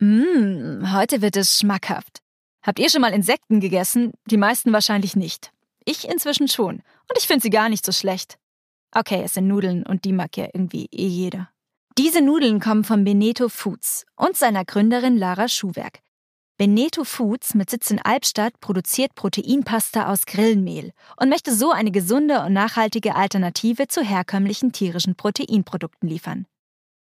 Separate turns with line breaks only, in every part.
Mmh, heute wird es schmackhaft. Habt ihr schon mal Insekten gegessen? Die meisten wahrscheinlich nicht. Ich inzwischen schon. Und ich finde sie gar nicht so schlecht. Okay, es sind Nudeln und die mag ja irgendwie eh jeder. Diese Nudeln kommen von Beneto Foods und seiner Gründerin Lara Schuhwerk. Beneto Foods mit Sitz in Albstadt produziert Proteinpasta aus Grillenmehl und möchte so eine gesunde und nachhaltige Alternative zu herkömmlichen tierischen Proteinprodukten liefern.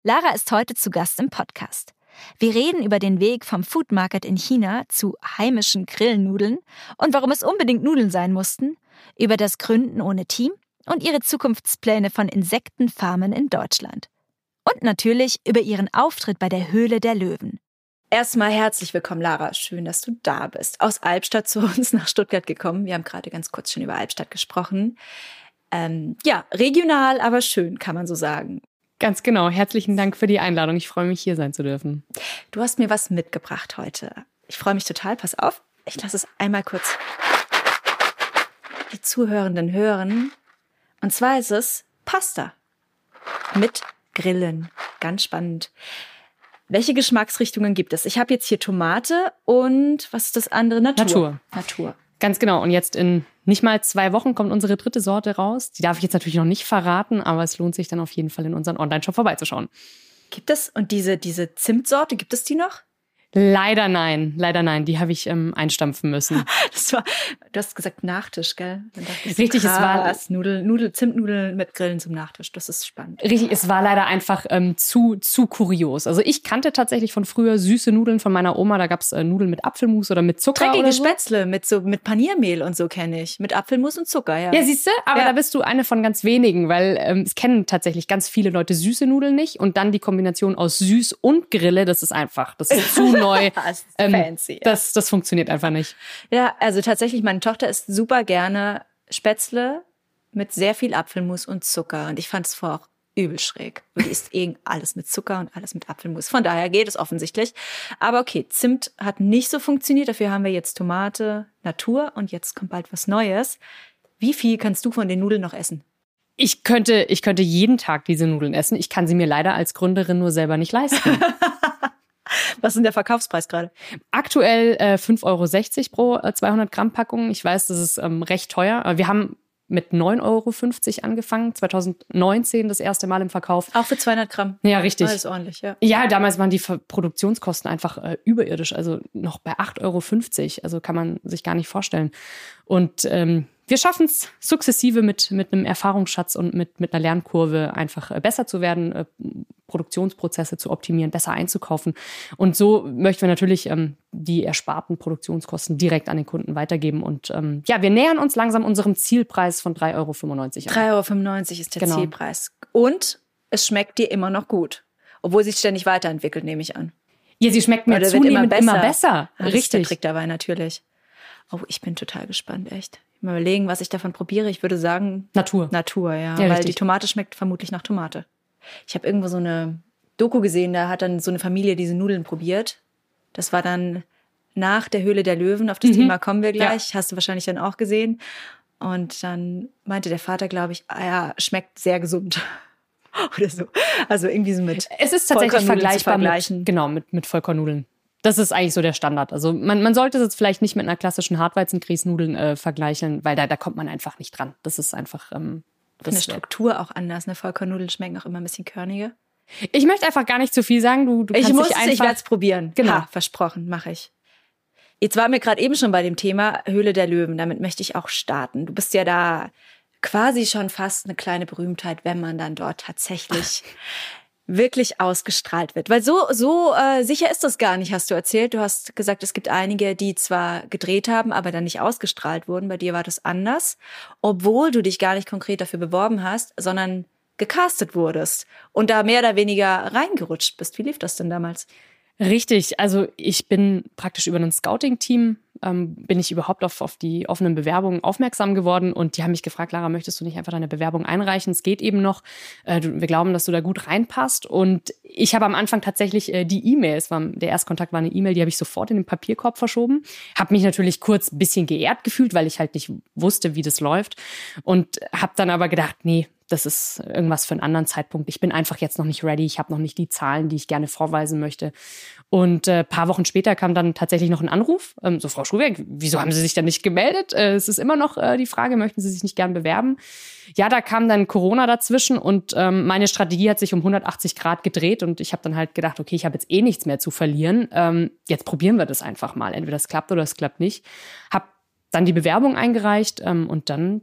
Lara ist heute zu Gast im Podcast. Wir reden über den Weg vom Food Market in China zu heimischen Grillnudeln und warum es unbedingt Nudeln sein mussten, über das Gründen ohne Team und ihre Zukunftspläne von Insektenfarmen in Deutschland. Und natürlich über ihren Auftritt bei der Höhle der Löwen. Erstmal herzlich willkommen, Lara. Schön, dass du da bist. Aus Albstadt zu uns nach Stuttgart gekommen. Wir haben gerade ganz kurz schon über Albstadt gesprochen. Ähm, ja, regional, aber schön, kann man so sagen.
Ganz genau. Herzlichen Dank für die Einladung. Ich freue mich, hier sein zu dürfen.
Du hast mir was mitgebracht heute. Ich freue mich total. Pass auf. Ich lasse es einmal kurz die Zuhörenden hören. Und zwar ist es Pasta mit Grillen. Ganz spannend. Welche Geschmacksrichtungen gibt es? Ich habe jetzt hier Tomate und was ist das andere? Natur.
Natur.
Natur.
Ganz genau. Und jetzt in nicht mal zwei Wochen kommt unsere dritte Sorte raus. Die darf ich jetzt natürlich noch nicht verraten, aber es lohnt sich dann auf jeden Fall in unseren Online-Shop vorbeizuschauen.
Gibt es, und diese, diese Zimtsorte, gibt es die noch?
Leider nein, leider nein. Die habe ich ähm, einstampfen müssen.
Das war, du hast gesagt Nachtisch, gell?
Ich, richtig, krass, es war
Nudel, Nudel, Zimtnudeln mit Grillen zum Nachtisch. Das ist spannend.
Richtig, es war leider einfach ähm, zu zu kurios. Also ich kannte tatsächlich von früher süße Nudeln von meiner Oma. Da gab's äh, Nudeln mit Apfelmus oder mit Zucker
Dreckige
so.
Spätzle mit so mit Paniermehl und so kenne ich. Mit Apfelmus und Zucker, ja.
Ja, siehst du? Aber ja. da bist du eine von ganz wenigen, weil ähm, es kennen tatsächlich ganz viele Leute süße Nudeln nicht und dann die Kombination aus süß und Grille. Das ist einfach, das ist zu neu.
ähm, fancy. Ja.
Das, das funktioniert einfach nicht.
Ja, also tatsächlich, meine Tochter isst super gerne Spätzle mit sehr viel Apfelmus und Zucker. Und ich fand es vorher auch übel schräg. Die isst eh alles mit Zucker und alles mit Apfelmus. Von daher geht es offensichtlich. Aber okay, Zimt hat nicht so funktioniert. Dafür haben wir jetzt Tomate, Natur und jetzt kommt bald was Neues. Wie viel kannst du von den Nudeln noch essen?
Ich könnte, ich könnte jeden Tag diese Nudeln essen. Ich kann sie mir leider als Gründerin nur selber nicht leisten.
Was ist denn der Verkaufspreis gerade?
Aktuell äh, 5,60 Euro pro äh, 200 Gramm Packung. Ich weiß, das ist ähm, recht teuer. Wir haben mit 9,50 Euro angefangen, 2019 das erste Mal im Verkauf.
Auch für 200 Gramm?
Ja, richtig.
Alles ordentlich, ja.
Ja, damals waren die Produktionskosten einfach äh, überirdisch, also noch bei 8,50 Euro. Also kann man sich gar nicht vorstellen. Und ähm, wir schaffen es sukzessive mit, mit einem Erfahrungsschatz und mit, mit einer Lernkurve einfach äh, besser zu werden, äh, Produktionsprozesse zu optimieren, besser einzukaufen. Und so möchten wir natürlich ähm, die ersparten Produktionskosten direkt an den Kunden weitergeben. Und ähm, ja, wir nähern uns langsam unserem Zielpreis von 3,95 Euro.
3,95 Euro ist der
genau.
Zielpreis. Und es schmeckt dir immer noch gut. Obwohl sich ständig weiterentwickelt, nehme ich an.
Ja, sie schmeckt mir zunehmend immer besser. Immer besser.
Ah, Richtig. ist der Trick dabei natürlich. Oh, ich bin total gespannt, echt. Mal überlegen, was ich davon probiere. Ich würde sagen
Natur.
Natur, ja, ja weil richtig. die Tomate schmeckt vermutlich nach Tomate. Ich habe irgendwo so eine Doku gesehen, da hat dann so eine Familie diese Nudeln probiert. Das war dann nach der Höhle der Löwen. Auf das mhm. Thema kommen wir gleich. Ja. Hast du wahrscheinlich dann auch gesehen. Und dann meinte der Vater, glaube ich, ah ja, schmeckt sehr gesund. Oder so. Also irgendwie so mit.
Es ist tatsächlich vergleichbar mit, genau, mit, mit Vollkornnudeln. Das ist eigentlich so der Standard. Also man, man sollte es jetzt vielleicht nicht mit einer klassischen Hartweizengrießnudeln äh, vergleichen, weil da, da kommt man einfach nicht dran. Das ist einfach. Ähm,
das Von der Struktur auch anders. Eine Vollkornnudeln schmecken auch immer ein bisschen körniger.
Ich möchte einfach gar nicht zu viel sagen. Du, du
ich muss,
dich einfach,
ich werde es probieren.
Genau.
Ha, versprochen, mache ich. Jetzt waren wir gerade eben schon bei dem Thema Höhle der Löwen. Damit möchte ich auch starten. Du bist ja da quasi schon fast eine kleine Berühmtheit, wenn man dann dort tatsächlich wirklich ausgestrahlt wird. Weil so, so äh, sicher ist das gar nicht, hast du erzählt. Du hast gesagt, es gibt einige, die zwar gedreht haben, aber dann nicht ausgestrahlt wurden. Bei dir war das anders, obwohl du dich gar nicht konkret dafür beworben hast, sondern gecastet wurdest und da mehr oder weniger reingerutscht bist. Wie lief das denn damals?
Richtig, also ich bin praktisch über ein Scouting-Team ähm, bin ich überhaupt auf, auf die offenen Bewerbungen aufmerksam geworden und die haben mich gefragt, Lara, möchtest du nicht einfach deine Bewerbung einreichen? Es geht eben noch. Äh, wir glauben, dass du da gut reinpasst. Und ich habe am Anfang tatsächlich äh, die E-Mails, der Erstkontakt war eine E-Mail, die habe ich sofort in den Papierkorb verschoben. Habe mich natürlich kurz ein bisschen geehrt gefühlt, weil ich halt nicht wusste, wie das läuft. Und habe dann aber gedacht, nee, das ist irgendwas für einen anderen Zeitpunkt. Ich bin einfach jetzt noch nicht ready. Ich habe noch nicht die Zahlen, die ich gerne vorweisen möchte. Und äh, paar Wochen später kam dann tatsächlich noch ein Anruf. Ähm, so, Frau Schuhwerk, wieso haben Sie sich denn nicht gemeldet? Äh, es ist immer noch äh, die Frage, möchten Sie sich nicht gern bewerben? Ja, da kam dann Corona dazwischen und ähm, meine Strategie hat sich um 180 Grad gedreht und ich habe dann halt gedacht, okay, ich habe jetzt eh nichts mehr zu verlieren. Ähm, jetzt probieren wir das einfach mal. Entweder es klappt oder es klappt nicht. Hab dann die Bewerbung eingereicht ähm, und dann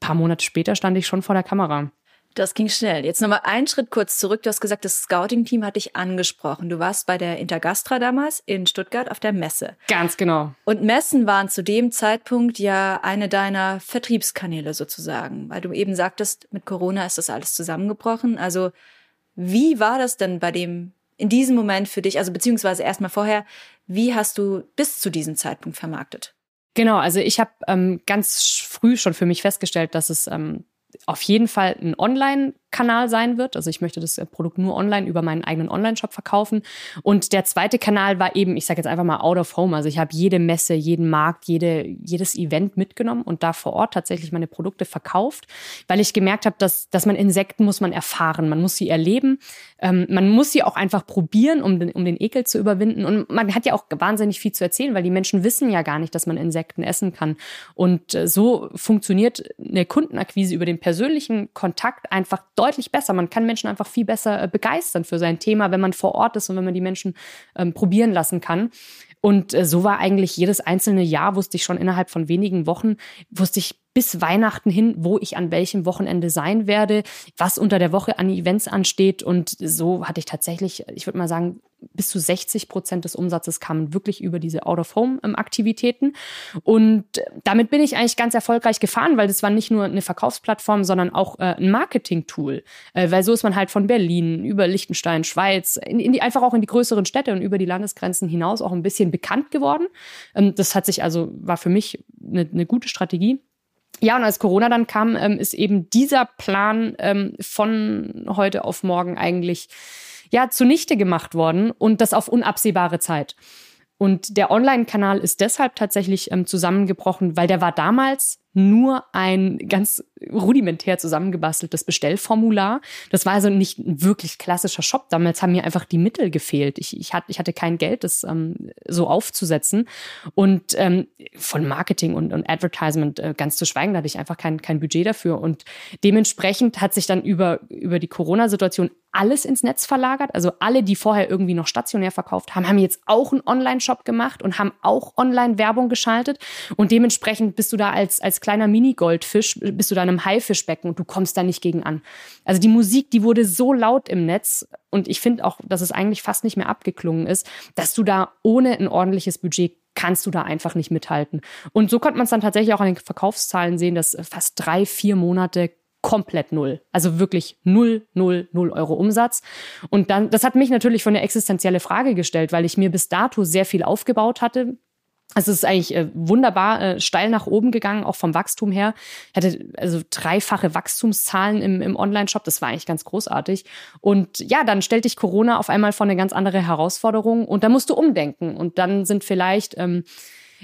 paar Monate später stand ich schon vor der Kamera.
Das ging schnell. Jetzt nochmal einen Schritt kurz zurück. Du hast gesagt, das Scouting-Team hat dich angesprochen. Du warst bei der Intergastra damals in Stuttgart auf der Messe.
Ganz genau.
Und Messen waren zu dem Zeitpunkt ja eine deiner Vertriebskanäle sozusagen, weil du eben sagtest, mit Corona ist das alles zusammengebrochen. Also wie war das denn bei dem, in diesem Moment für dich, also beziehungsweise erstmal vorher, wie hast du bis zu diesem Zeitpunkt vermarktet?
Genau, also ich habe ähm, ganz früh schon für mich festgestellt, dass es ähm, auf jeden Fall ein Online-Kanal sein wird. Also ich möchte das äh, Produkt nur online über meinen eigenen Online-Shop verkaufen. Und der zweite Kanal war eben, ich sage jetzt einfach mal out of home. Also ich habe jede Messe, jeden Markt, jede, jedes Event mitgenommen und da vor Ort tatsächlich meine Produkte verkauft, weil ich gemerkt habe, dass, dass man Insekten muss man erfahren, man muss sie erleben, ähm, man muss sie auch einfach probieren, um den, um den Ekel zu überwinden. Und man hat ja auch wahnsinnig viel zu erzählen, weil die Menschen wissen ja gar nicht, dass man Insekten essen kann. Und äh, so funktioniert eine Kundenakquise über den persönlichen Kontakt einfach deutlich besser. Man kann Menschen einfach viel besser äh, begeistern für sein Thema, wenn man vor Ort ist und wenn man die Menschen ähm, probieren lassen kann. Und äh, so war eigentlich jedes einzelne Jahr, wusste ich schon innerhalb von wenigen Wochen, wusste ich bis Weihnachten hin, wo ich an welchem Wochenende sein werde, was unter der Woche an Events ansteht. Und so hatte ich tatsächlich, ich würde mal sagen, bis zu 60 Prozent des Umsatzes kamen wirklich über diese Out-of-Home-Aktivitäten. Und damit bin ich eigentlich ganz erfolgreich gefahren, weil das war nicht nur eine Verkaufsplattform, sondern auch äh, ein Marketing-Tool. Äh, weil so ist man halt von Berlin über Liechtenstein, Schweiz, in, in die, einfach auch in die größeren Städte und über die Landesgrenzen hinaus auch ein bisschen bekannt geworden. Ähm, das hat sich also, war für mich eine, eine gute Strategie. Ja, und als Corona dann kam, ähm, ist eben dieser Plan ähm, von heute auf morgen eigentlich ja zunichte gemacht worden und das auf unabsehbare Zeit. Und der Online-Kanal ist deshalb tatsächlich ähm, zusammengebrochen, weil der war damals nur ein ganz rudimentär zusammengebasteltes Bestellformular. Das war also nicht ein wirklich klassischer Shop. Damals haben mir einfach die Mittel gefehlt. Ich, ich, hatte, ich hatte kein Geld, das ähm, so aufzusetzen. Und ähm, von Marketing und, und Advertisement äh, ganz zu schweigen, da hatte ich einfach kein, kein Budget dafür. Und dementsprechend hat sich dann über, über die Corona-Situation alles ins Netz verlagert. Also alle, die vorher irgendwie noch stationär verkauft haben, haben jetzt auch einen Online-Shop gemacht und haben auch Online-Werbung geschaltet. Und dementsprechend bist du da als, als kleiner Mini-Goldfisch, bist du da in einem Haifischbecken und du kommst da nicht gegen an. Also die Musik, die wurde so laut im Netz und ich finde auch, dass es eigentlich fast nicht mehr abgeklungen ist, dass du da ohne ein ordentliches Budget kannst du da einfach nicht mithalten. Und so konnte man es dann tatsächlich auch an den Verkaufszahlen sehen, dass fast drei, vier Monate komplett null. Also wirklich null, null, null Euro Umsatz. Und dann, das hat mich natürlich von eine existenzielle Frage gestellt, weil ich mir bis dato sehr viel aufgebaut hatte, also es ist eigentlich äh, wunderbar äh, steil nach oben gegangen, auch vom Wachstum her. Ich hatte also dreifache Wachstumszahlen im, im Online-Shop. Das war eigentlich ganz großartig. Und ja, dann stellt dich Corona auf einmal vor eine ganz andere Herausforderung und da musst du umdenken. Und dann sind vielleicht ähm,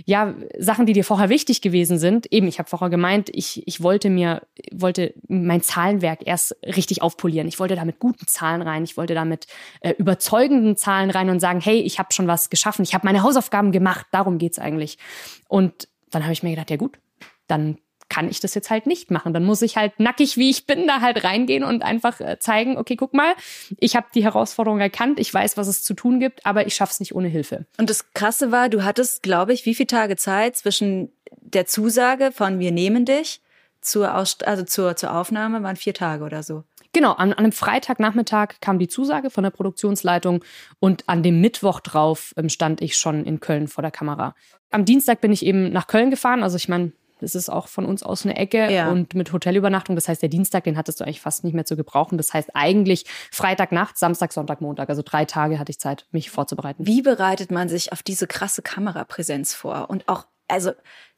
ja, Sachen, die dir vorher wichtig gewesen sind. Eben, ich habe vorher gemeint, ich, ich wollte mir, wollte mein Zahlenwerk erst richtig aufpolieren. Ich wollte da mit guten Zahlen rein, ich wollte da mit äh, überzeugenden Zahlen rein und sagen, hey, ich habe schon was geschaffen, ich habe meine Hausaufgaben gemacht, darum geht's eigentlich. Und dann habe ich mir gedacht, ja gut, dann kann ich das jetzt halt nicht machen. Dann muss ich halt nackig, wie ich bin, da halt reingehen und einfach äh, zeigen, okay, guck mal, ich habe die Herausforderung erkannt, ich weiß, was es zu tun gibt, aber ich schaff's nicht ohne Hilfe.
Und das Krasse war, du hattest, glaube ich, wie viele Tage Zeit zwischen der Zusage von wir nehmen dich zur, Ausst also zur, zur Aufnahme, waren vier Tage oder so.
Genau, an, an einem Freitagnachmittag kam die Zusage von der Produktionsleitung und an dem Mittwoch drauf ähm, stand ich schon in Köln vor der Kamera. Am Dienstag bin ich eben nach Köln gefahren, also ich meine, das ist auch von uns aus eine Ecke ja. und mit Hotelübernachtung. Das heißt, der Dienstag, den hattest du eigentlich fast nicht mehr zu gebrauchen. Das heißt eigentlich Freitagnacht, Samstag, Sonntag, Montag. Also drei Tage hatte ich Zeit, mich vorzubereiten.
Wie bereitet man sich auf diese krasse Kamerapräsenz vor? Und auch, also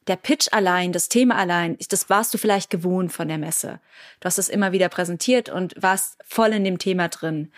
der Pitch allein, das Thema allein, das warst du vielleicht gewohnt von der Messe. Du hast es immer wieder präsentiert und warst voll in dem Thema drin.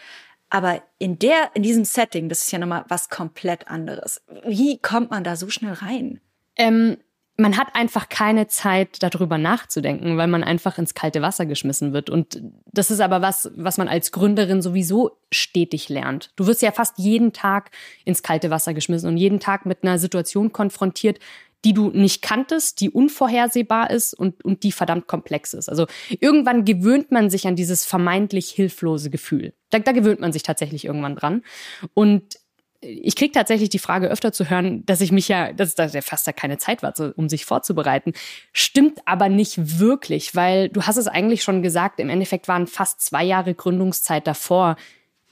Aber in der, in diesem Setting, das ist ja nochmal was komplett anderes. Wie kommt man da so schnell rein?
Ähm, man hat einfach keine Zeit, darüber nachzudenken, weil man einfach ins kalte Wasser geschmissen wird. Und das ist aber was, was man als Gründerin sowieso stetig lernt. Du wirst ja fast jeden Tag ins kalte Wasser geschmissen und jeden Tag mit einer Situation konfrontiert, die du nicht kanntest, die unvorhersehbar ist und, und die verdammt komplex ist. Also irgendwann gewöhnt man sich an dieses vermeintlich hilflose Gefühl. Da, da gewöhnt man sich tatsächlich irgendwann dran. Und ich kriege tatsächlich die Frage öfter zu hören, dass ich mich ja, dass da fast ja keine Zeit war, um sich vorzubereiten. Stimmt aber nicht wirklich, weil du hast es eigentlich schon gesagt, im Endeffekt waren fast zwei Jahre Gründungszeit davor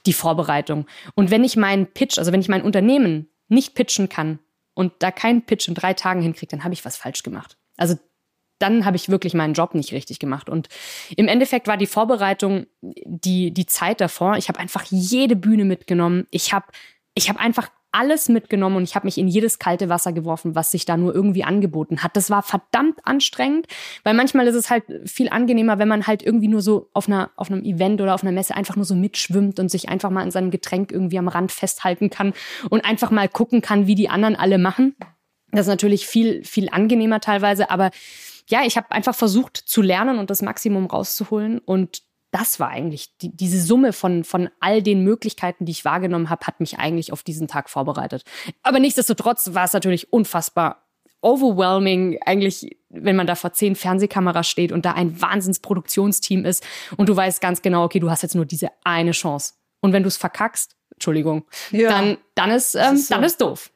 die Vorbereitung. Und wenn ich meinen Pitch, also wenn ich mein Unternehmen nicht pitchen kann und da keinen Pitch in drei Tagen hinkriege, dann habe ich was falsch gemacht. Also dann habe ich wirklich meinen Job nicht richtig gemacht. Und im Endeffekt war die Vorbereitung die, die Zeit davor. Ich habe einfach jede Bühne mitgenommen. Ich habe ich habe einfach alles mitgenommen und ich habe mich in jedes kalte Wasser geworfen, was sich da nur irgendwie angeboten hat. Das war verdammt anstrengend, weil manchmal ist es halt viel angenehmer, wenn man halt irgendwie nur so auf einer auf einem Event oder auf einer Messe einfach nur so mitschwimmt und sich einfach mal in seinem Getränk irgendwie am Rand festhalten kann und einfach mal gucken kann, wie die anderen alle machen. Das ist natürlich viel viel angenehmer teilweise, aber ja, ich habe einfach versucht zu lernen und das Maximum rauszuholen und das war eigentlich die, diese Summe von, von all den Möglichkeiten, die ich wahrgenommen habe, hat mich eigentlich auf diesen Tag vorbereitet. Aber nichtsdestotrotz war es natürlich unfassbar overwhelming, eigentlich, wenn man da vor zehn Fernsehkameras steht und da ein Wahnsinnsproduktionsteam ist und du weißt ganz genau, okay, du hast jetzt nur diese eine Chance. Und wenn du es verkackst, Entschuldigung, ja. dann, dann ist, ähm, ist so. dann ist doof.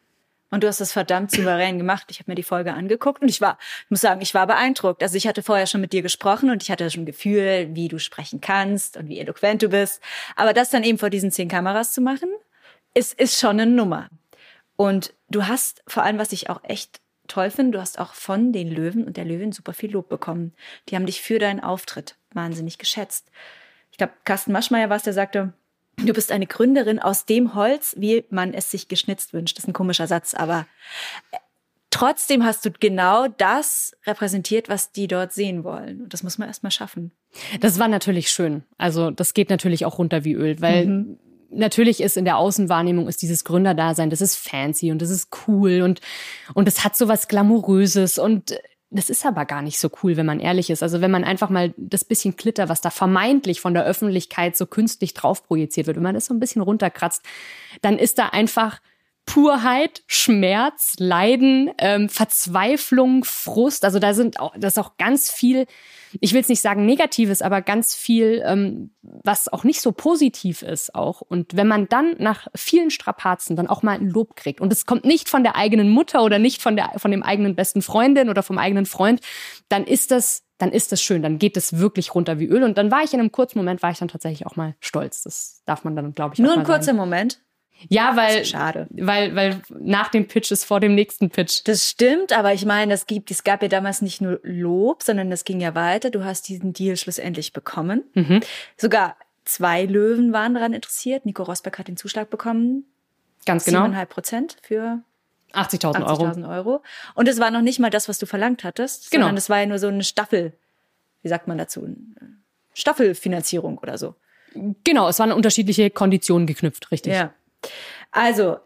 Und du hast das verdammt souverän gemacht. Ich habe mir die Folge angeguckt und ich war, ich muss sagen, ich war beeindruckt. Also ich hatte vorher schon mit dir gesprochen und ich hatte schon ein Gefühl, wie du sprechen kannst und wie eloquent du bist. Aber das dann eben vor diesen zehn Kameras zu machen, ist, ist schon eine Nummer. Und du hast vor allem, was ich auch echt toll finde, du hast auch von den Löwen und der Löwin super viel Lob bekommen. Die haben dich für deinen Auftritt wahnsinnig geschätzt. Ich glaube, Carsten Maschmeyer war es, der sagte, Du bist eine Gründerin aus dem Holz, wie man es sich geschnitzt wünscht. Das ist ein komischer Satz, aber äh, trotzdem hast du genau das repräsentiert, was die dort sehen wollen. Und das muss man erstmal schaffen.
Das war natürlich schön. Also das geht natürlich auch runter wie Öl, weil mhm. natürlich ist in der Außenwahrnehmung ist dieses Gründerdasein, das ist fancy und das ist cool und und es hat so was glamouröses und das ist aber gar nicht so cool, wenn man ehrlich ist. Also wenn man einfach mal das bisschen Klitter, was da vermeintlich von der Öffentlichkeit so künstlich drauf projiziert wird, wenn man das so ein bisschen runterkratzt, dann ist da einfach Purheit, Schmerz, Leiden, ähm, Verzweiflung, Frust. Also da sind auch, das ist auch ganz viel, ich will es nicht sagen Negatives, aber ganz viel, ähm, was auch nicht so positiv ist auch. Und wenn man dann nach vielen Strapazen dann auch mal ein Lob kriegt und es kommt nicht von der eigenen Mutter oder nicht von der von dem eigenen besten Freundin oder vom eigenen Freund, dann ist das dann ist das schön, dann geht es wirklich runter wie Öl. Und dann war ich in einem kurzen Moment, war ich dann tatsächlich auch mal stolz. Das darf man dann, glaube ich,
Nur
ein
kurzer. Moment.
Ja, weil, schade. weil, weil nach dem Pitch ist vor dem nächsten Pitch.
Das stimmt, aber ich meine, es gibt, es gab ja damals nicht nur Lob, sondern es ging ja weiter. Du hast diesen Deal schlussendlich bekommen. Mhm. Sogar zwei Löwen waren daran interessiert. Nico Rosberg hat den Zuschlag bekommen.
Ganz genau.
7,5 Prozent für
80.000 Euro. 80.000
Euro. Und es war noch nicht mal das, was du verlangt hattest, genau. sondern es war ja nur so eine Staffel, wie sagt man dazu, Staffelfinanzierung oder so.
Genau, es waren unterschiedliche Konditionen geknüpft, richtig.
Ja. Also,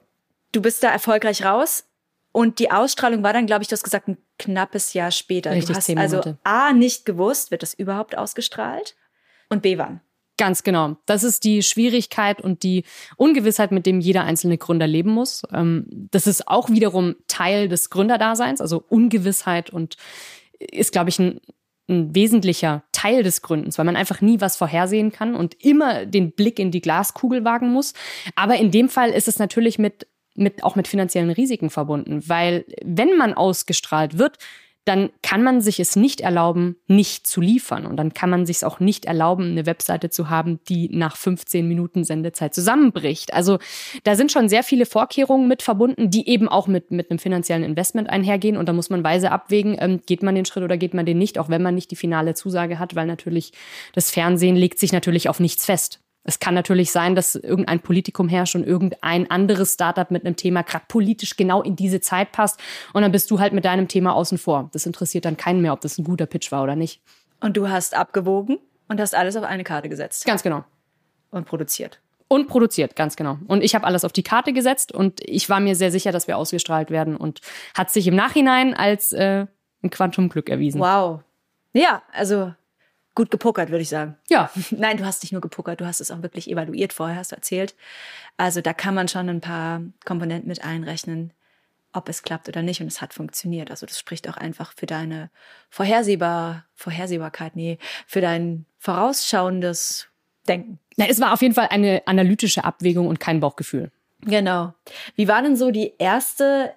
du bist da erfolgreich raus. Und die Ausstrahlung war dann, glaube ich, du hast gesagt, ein knappes Jahr später.
Richtig,
du hast
zehn
also A, nicht gewusst, wird das überhaupt ausgestrahlt? Und B, wann?
Ganz genau. Das ist die Schwierigkeit und die Ungewissheit, mit dem jeder einzelne Gründer leben muss. Ähm, das ist auch wiederum Teil des Gründerdaseins, also Ungewissheit und ist, glaube ich, ein, ein wesentlicher Teil des Gründens, weil man einfach nie was vorhersehen kann und immer den Blick in die Glaskugel wagen muss. Aber in dem Fall ist es natürlich mit, mit, auch mit finanziellen Risiken verbunden, weil wenn man ausgestrahlt wird, dann kann man sich es nicht erlauben, nicht zu liefern. Und dann kann man sich es auch nicht erlauben, eine Webseite zu haben, die nach 15 Minuten Sendezeit zusammenbricht. Also da sind schon sehr viele Vorkehrungen mit verbunden, die eben auch mit, mit einem finanziellen Investment einhergehen. Und da muss man weise abwägen, ähm, geht man den Schritt oder geht man den nicht, auch wenn man nicht die finale Zusage hat, weil natürlich das Fernsehen legt sich natürlich auf nichts fest. Es kann natürlich sein, dass irgendein Politikum herrscht und irgendein anderes Startup mit einem Thema gerade politisch genau in diese Zeit passt. Und dann bist du halt mit deinem Thema außen vor. Das interessiert dann keinen mehr, ob das ein guter Pitch war oder nicht.
Und du hast abgewogen und hast alles auf eine Karte gesetzt.
Ganz genau.
Und produziert.
Und produziert, ganz genau. Und ich habe alles auf die Karte gesetzt und ich war mir sehr sicher, dass wir ausgestrahlt werden und hat sich im Nachhinein als äh, ein Quantumglück erwiesen.
Wow. Ja, also gut gepokert, würde ich sagen.
Ja.
Nein, du hast nicht nur gepokert, du hast es auch wirklich evaluiert vorher, hast du erzählt. Also da kann man schon ein paar Komponenten mit einrechnen, ob es klappt oder nicht. Und es hat funktioniert. Also das spricht auch einfach für deine Vorhersehbar, Vorhersehbarkeit, nee, für dein vorausschauendes Denken.
Na, es war auf jeden Fall eine analytische Abwägung und kein Bauchgefühl.
Genau. Wie war denn so die erste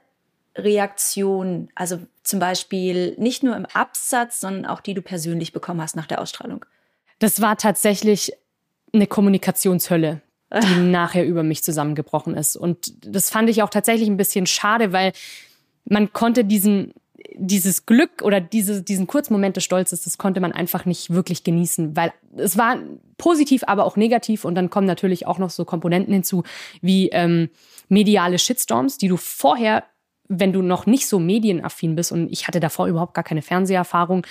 Reaktion, also zum Beispiel nicht nur im Absatz, sondern auch die du persönlich bekommen hast nach der Ausstrahlung?
Das war tatsächlich eine Kommunikationshölle, die nachher über mich zusammengebrochen ist. Und das fand ich auch tatsächlich ein bisschen schade, weil man konnte diesen dieses Glück oder diese, diesen kurzen Moment des Stolzes, das konnte man einfach nicht wirklich genießen, weil es war positiv, aber auch negativ und dann kommen natürlich auch noch so Komponenten hinzu wie ähm, mediale Shitstorms, die du vorher wenn du noch nicht so medienaffin bist und ich hatte davor überhaupt gar keine Fernseherfahrung,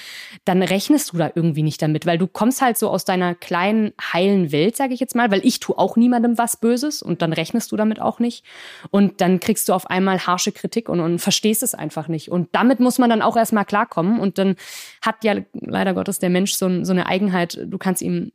dann rechnest du da irgendwie nicht damit, weil du kommst halt so aus deiner kleinen heilen Welt, sage ich jetzt mal, weil ich tue auch niemandem was Böses und dann rechnest du damit auch nicht. Und dann kriegst du auf einmal harsche Kritik und, und verstehst es einfach nicht. Und damit muss man dann auch erstmal klarkommen. Und dann hat ja leider Gottes der Mensch so, so eine Eigenheit, du kannst ihm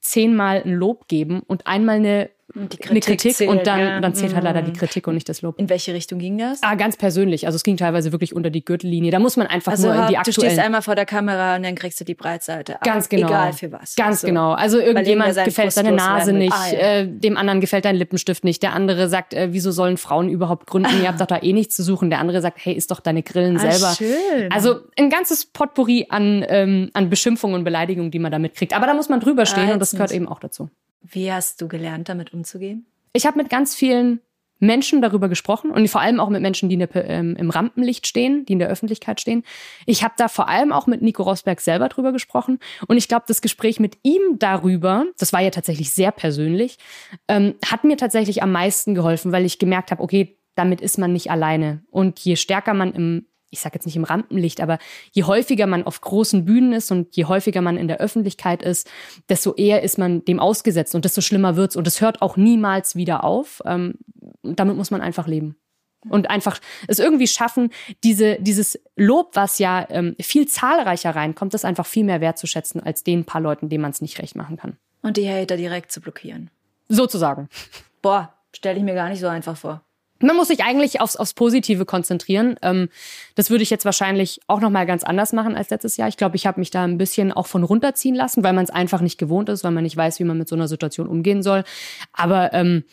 zehnmal ein Lob geben und einmal eine die Kritik eine Kritik zählt, und dann, ja. dann zählt halt leider die mhm. Kritik und nicht das Lob.
In welche Richtung ging das?
Ah, ganz persönlich. Also es ging teilweise wirklich unter die Gürtellinie. Da muss man einfach also, nur in die aktuellen...
Du stehst einmal vor der Kamera und dann kriegst du die Breitseite.
Ganz genau.
Egal für was.
Ganz so. genau. Also irgendjemand gefällt seine Nase nicht, ah, ja. äh, dem anderen gefällt dein Lippenstift nicht, der andere sagt, äh, wieso sollen Frauen überhaupt gründen? Ihr habt doch da eh nichts zu suchen. Der andere sagt, hey, ist doch deine Grillen ah, selber.
Schön.
Also ein ganzes Potpourri an, ähm, an Beschimpfungen und Beleidigungen, die man da mitkriegt. Aber da muss man drüber stehen ah, und das gehört eben auch dazu.
Wie hast du gelernt, damit umzugehen?
Ich habe mit ganz vielen Menschen darüber gesprochen und vor allem auch mit Menschen, die der, ähm, im Rampenlicht stehen, die in der Öffentlichkeit stehen. Ich habe da vor allem auch mit Nico Rosberg selber drüber gesprochen und ich glaube, das Gespräch mit ihm darüber, das war ja tatsächlich sehr persönlich, ähm, hat mir tatsächlich am meisten geholfen, weil ich gemerkt habe, okay, damit ist man nicht alleine. Und je stärker man im ich sage jetzt nicht im Rampenlicht, aber je häufiger man auf großen Bühnen ist und je häufiger man in der Öffentlichkeit ist, desto eher ist man dem ausgesetzt und desto schlimmer wird's. Und es hört auch niemals wieder auf. Ähm, damit muss man einfach leben. Und einfach es irgendwie schaffen, diese, dieses Lob, was ja ähm, viel zahlreicher reinkommt, das einfach viel mehr wertzuschätzen als den paar Leuten, denen man es nicht recht machen kann.
Und die Hater direkt zu blockieren.
Sozusagen.
Boah, stelle ich mir gar nicht so einfach vor.
Man muss sich eigentlich aufs, aufs Positive konzentrieren. Ähm, das würde ich jetzt wahrscheinlich auch noch mal ganz anders machen als letztes Jahr. Ich glaube, ich habe mich da ein bisschen auch von runterziehen lassen, weil man es einfach nicht gewohnt ist, weil man nicht weiß, wie man mit so einer Situation umgehen soll. Aber ähm,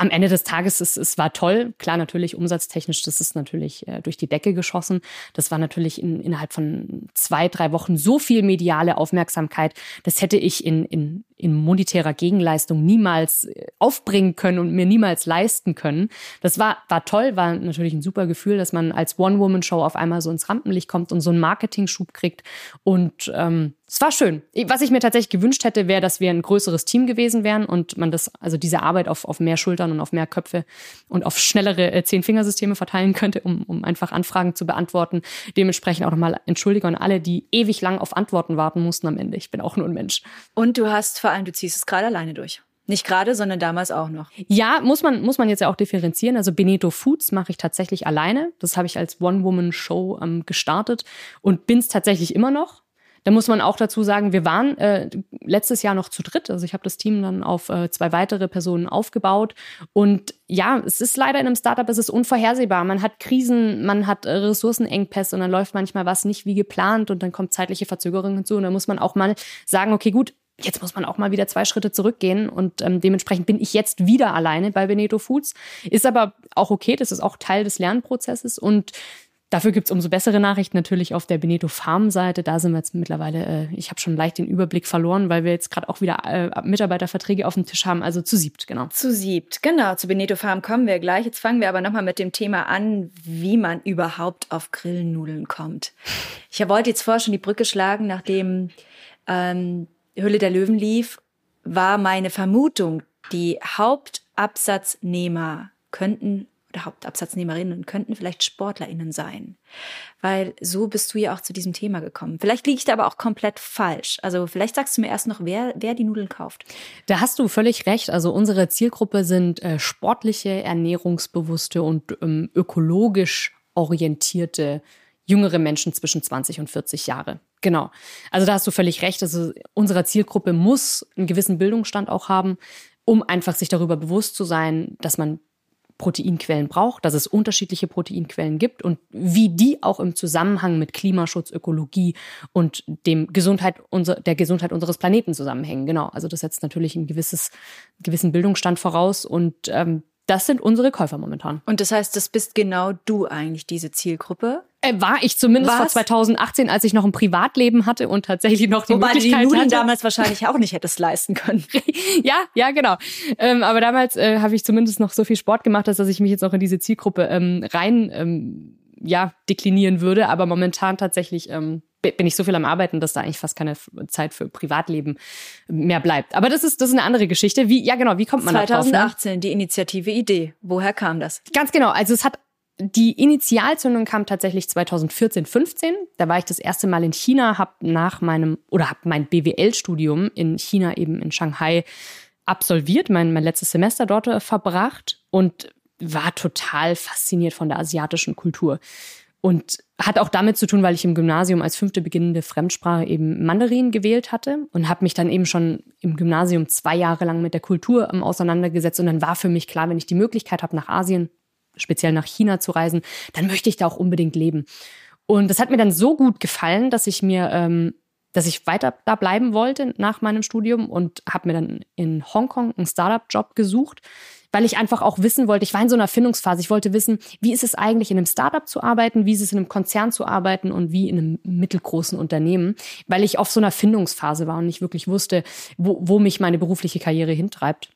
am Ende des Tages, es, es war toll. Klar, natürlich umsatztechnisch, das ist natürlich äh, durch die Decke geschossen. Das war natürlich in, innerhalb von zwei, drei Wochen so viel mediale Aufmerksamkeit. Das hätte ich in, in, in monetärer Gegenleistung niemals äh, aufbringen können und mir niemals leisten können. Das war, war toll, war natürlich ein super Gefühl, dass man als One-Woman-Show auf einmal so ins Rampenlicht kommt und so einen Marketing-Schub kriegt. Und ähm, es war schön. Was ich mir tatsächlich gewünscht hätte, wäre, dass wir ein größeres Team gewesen wären und man das, also diese Arbeit auf, auf mehr Schultern und auf mehr Köpfe und auf schnellere äh, Zehn-Fingersysteme verteilen könnte, um, um einfach Anfragen zu beantworten. Dementsprechend auch nochmal Entschuldigung an alle, die ewig lang auf Antworten warten mussten am Ende. Ich bin auch nur ein Mensch.
Und du hast vor allem, du ziehst es gerade alleine durch. Nicht gerade, sondern damals auch noch.
Ja, muss man, muss man jetzt ja auch differenzieren. Also Beneto Foods mache ich tatsächlich alleine. Das habe ich als One-Woman-Show ähm, gestartet und bin es tatsächlich immer noch. Da muss man auch dazu sagen, wir waren äh, letztes Jahr noch zu dritt. Also ich habe das Team dann auf äh, zwei weitere Personen aufgebaut. Und ja, es ist leider in einem Startup, es ist unvorhersehbar. Man hat Krisen, man hat äh, Ressourcenengpässe und dann läuft manchmal was nicht wie geplant und dann kommt zeitliche Verzögerung hinzu. Und da muss man auch mal sagen, okay, gut, jetzt muss man auch mal wieder zwei Schritte zurückgehen und ähm, dementsprechend bin ich jetzt wieder alleine bei Veneto Foods. Ist aber auch okay, das ist auch Teil des Lernprozesses und Dafür gibt's umso bessere Nachrichten natürlich auf der Beneto Farm Seite. Da sind wir jetzt mittlerweile, äh, ich habe schon leicht den Überblick verloren, weil wir jetzt gerade auch wieder äh, Mitarbeiterverträge auf dem Tisch haben, also zu siebt, genau.
Zu siebt, genau. Zu Beneto Farm kommen wir gleich. Jetzt fangen wir aber nochmal mit dem Thema an, wie man überhaupt auf Grillnudeln kommt. Ich wollte jetzt vorher schon die Brücke schlagen, nachdem ähm, Hülle der Löwen lief, war meine Vermutung, die Hauptabsatznehmer könnten oder Hauptabsatznehmerinnen könnten vielleicht SportlerInnen sein. Weil so bist du ja auch zu diesem Thema gekommen. Vielleicht liege ich da aber auch komplett falsch. Also vielleicht sagst du mir erst noch, wer, wer die Nudeln kauft.
Da hast du völlig recht. Also unsere Zielgruppe sind äh, sportliche, ernährungsbewusste und ähm, ökologisch orientierte jüngere Menschen zwischen 20 und 40 Jahre. Genau. Also da hast du völlig recht. Also unsere Zielgruppe muss einen gewissen Bildungsstand auch haben, um einfach sich darüber bewusst zu sein, dass man Proteinquellen braucht, dass es unterschiedliche Proteinquellen gibt und wie die auch im Zusammenhang mit Klimaschutz, Ökologie und dem Gesundheit unser, der Gesundheit unseres Planeten zusammenhängen. Genau, also das setzt natürlich ein gewisses, gewissen Bildungsstand voraus und ähm, das sind unsere Käufer momentan.
Und das heißt, das bist genau du eigentlich, diese Zielgruppe?
Äh, war ich zumindest Was? vor 2018, als ich noch ein Privatleben hatte und tatsächlich noch die
Wobei
Möglichkeit
die Nudeln
hatte.
damals wahrscheinlich auch nicht hättest leisten können.
ja, ja, genau. Ähm, aber damals äh, habe ich zumindest noch so viel Sport gemacht, dass ich mich jetzt auch in diese Zielgruppe ähm, rein ähm, ja deklinieren würde. Aber momentan tatsächlich ähm, bin ich so viel am Arbeiten, dass da eigentlich fast keine Zeit für Privatleben mehr bleibt. Aber das ist, das ist eine andere Geschichte. Wie, ja genau, wie kommt man
2018,
da drauf?
2018, ne? die Initiative Idee. Woher kam das?
Ganz genau. Also es hat die Initialzündung kam tatsächlich 2014, 15. Da war ich das erste Mal in China, habe nach meinem oder habe mein BWL-Studium in China eben in Shanghai absolviert, mein, mein letztes Semester dort äh, verbracht und war total fasziniert von der asiatischen Kultur. Und hat auch damit zu tun, weil ich im Gymnasium als fünfte beginnende Fremdsprache eben Mandarin gewählt hatte und habe mich dann eben schon im Gymnasium zwei Jahre lang mit der Kultur um, auseinandergesetzt. Und dann war für mich klar, wenn ich die Möglichkeit habe, nach Asien, speziell nach China zu reisen, dann möchte ich da auch unbedingt leben. Und das hat mir dann so gut gefallen, dass ich mir, ähm, dass ich weiter da bleiben wollte nach meinem Studium und habe mir dann in Hongkong einen Startup-Job gesucht weil ich einfach auch wissen wollte, ich war in so einer Findungsphase, ich wollte wissen, wie ist es eigentlich in einem Startup zu arbeiten, wie ist es in einem Konzern zu arbeiten und wie in einem mittelgroßen Unternehmen, weil ich auf so einer Findungsphase war und nicht wirklich wusste, wo, wo mich meine berufliche Karriere hintreibt.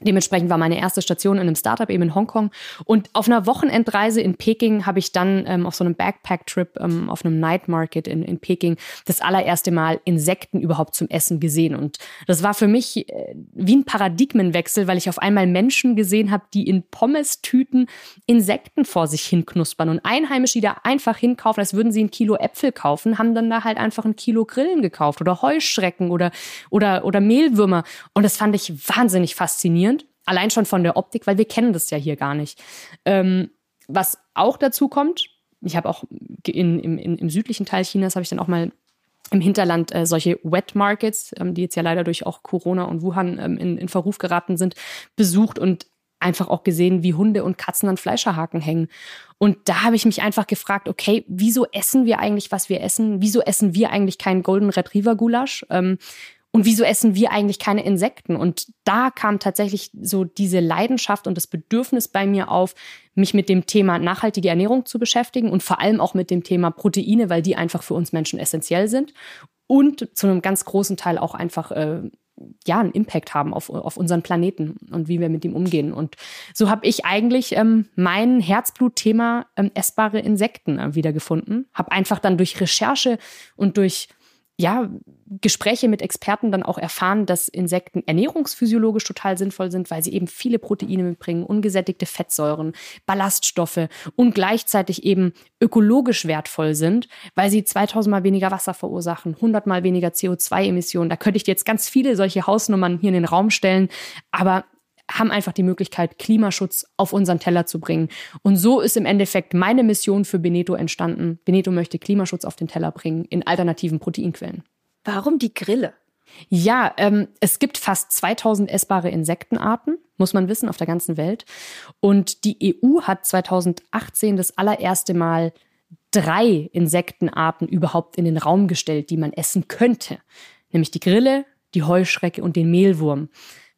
Dementsprechend war meine erste Station in einem Startup eben in Hongkong. Und auf einer Wochenendreise in Peking habe ich dann ähm, auf so einem Backpack-Trip ähm, auf einem Night Market in, in Peking das allererste Mal Insekten überhaupt zum Essen gesehen. Und das war für mich äh, wie ein Paradigmenwechsel, weil ich auf einmal Menschen gesehen habe, die in Pommes-Tüten Insekten vor sich hinknuspern und Einheimische, die da einfach hinkaufen, als würden sie ein Kilo Äpfel kaufen, haben dann da halt einfach ein Kilo Grillen gekauft oder Heuschrecken oder, oder, oder Mehlwürmer. Und das fand ich wahnsinnig faszinierend faszinierend. Allein schon von der Optik, weil wir kennen das ja hier gar nicht. Ähm, was auch dazu kommt, ich habe auch in, in, im südlichen Teil Chinas habe ich dann auch mal im Hinterland äh, solche Wet Markets, ähm, die jetzt ja leider durch auch Corona und Wuhan ähm, in, in Verruf geraten sind, besucht und einfach auch gesehen, wie Hunde und Katzen an Fleischerhaken hängen. Und da habe ich mich einfach gefragt, okay, wieso essen wir eigentlich, was wir essen? Wieso essen wir eigentlich keinen Golden Retriever Gulasch? Ähm, und wieso essen wir eigentlich keine Insekten? Und da kam tatsächlich so diese Leidenschaft und das Bedürfnis bei mir auf, mich mit dem Thema nachhaltige Ernährung zu beschäftigen und vor allem auch mit dem Thema Proteine, weil die einfach für uns Menschen essentiell sind und zu einem ganz großen Teil auch einfach äh, ja einen Impact haben auf, auf unseren Planeten und wie wir mit ihm umgehen. Und so habe ich eigentlich ähm, mein Herzblutthema ähm, essbare Insekten äh, wiedergefunden. Habe einfach dann durch Recherche und durch ja, Gespräche mit Experten dann auch erfahren, dass Insekten ernährungsphysiologisch total sinnvoll sind, weil sie eben viele Proteine mitbringen, ungesättigte Fettsäuren, Ballaststoffe und gleichzeitig eben ökologisch wertvoll sind, weil sie 2000 mal weniger Wasser verursachen, 100 mal weniger CO2-Emissionen. Da könnte ich jetzt ganz viele solche Hausnummern hier in den Raum stellen, aber haben einfach die Möglichkeit, Klimaschutz auf unseren Teller zu bringen. Und so ist im Endeffekt meine Mission für Beneto entstanden. Beneto möchte Klimaschutz auf den Teller bringen in alternativen Proteinquellen.
Warum die Grille?
Ja, ähm, es gibt fast 2000 essbare Insektenarten, muss man wissen, auf der ganzen Welt. Und die EU hat 2018 das allererste Mal drei Insektenarten überhaupt in den Raum gestellt, die man essen könnte. Nämlich die Grille, die Heuschrecke und den Mehlwurm.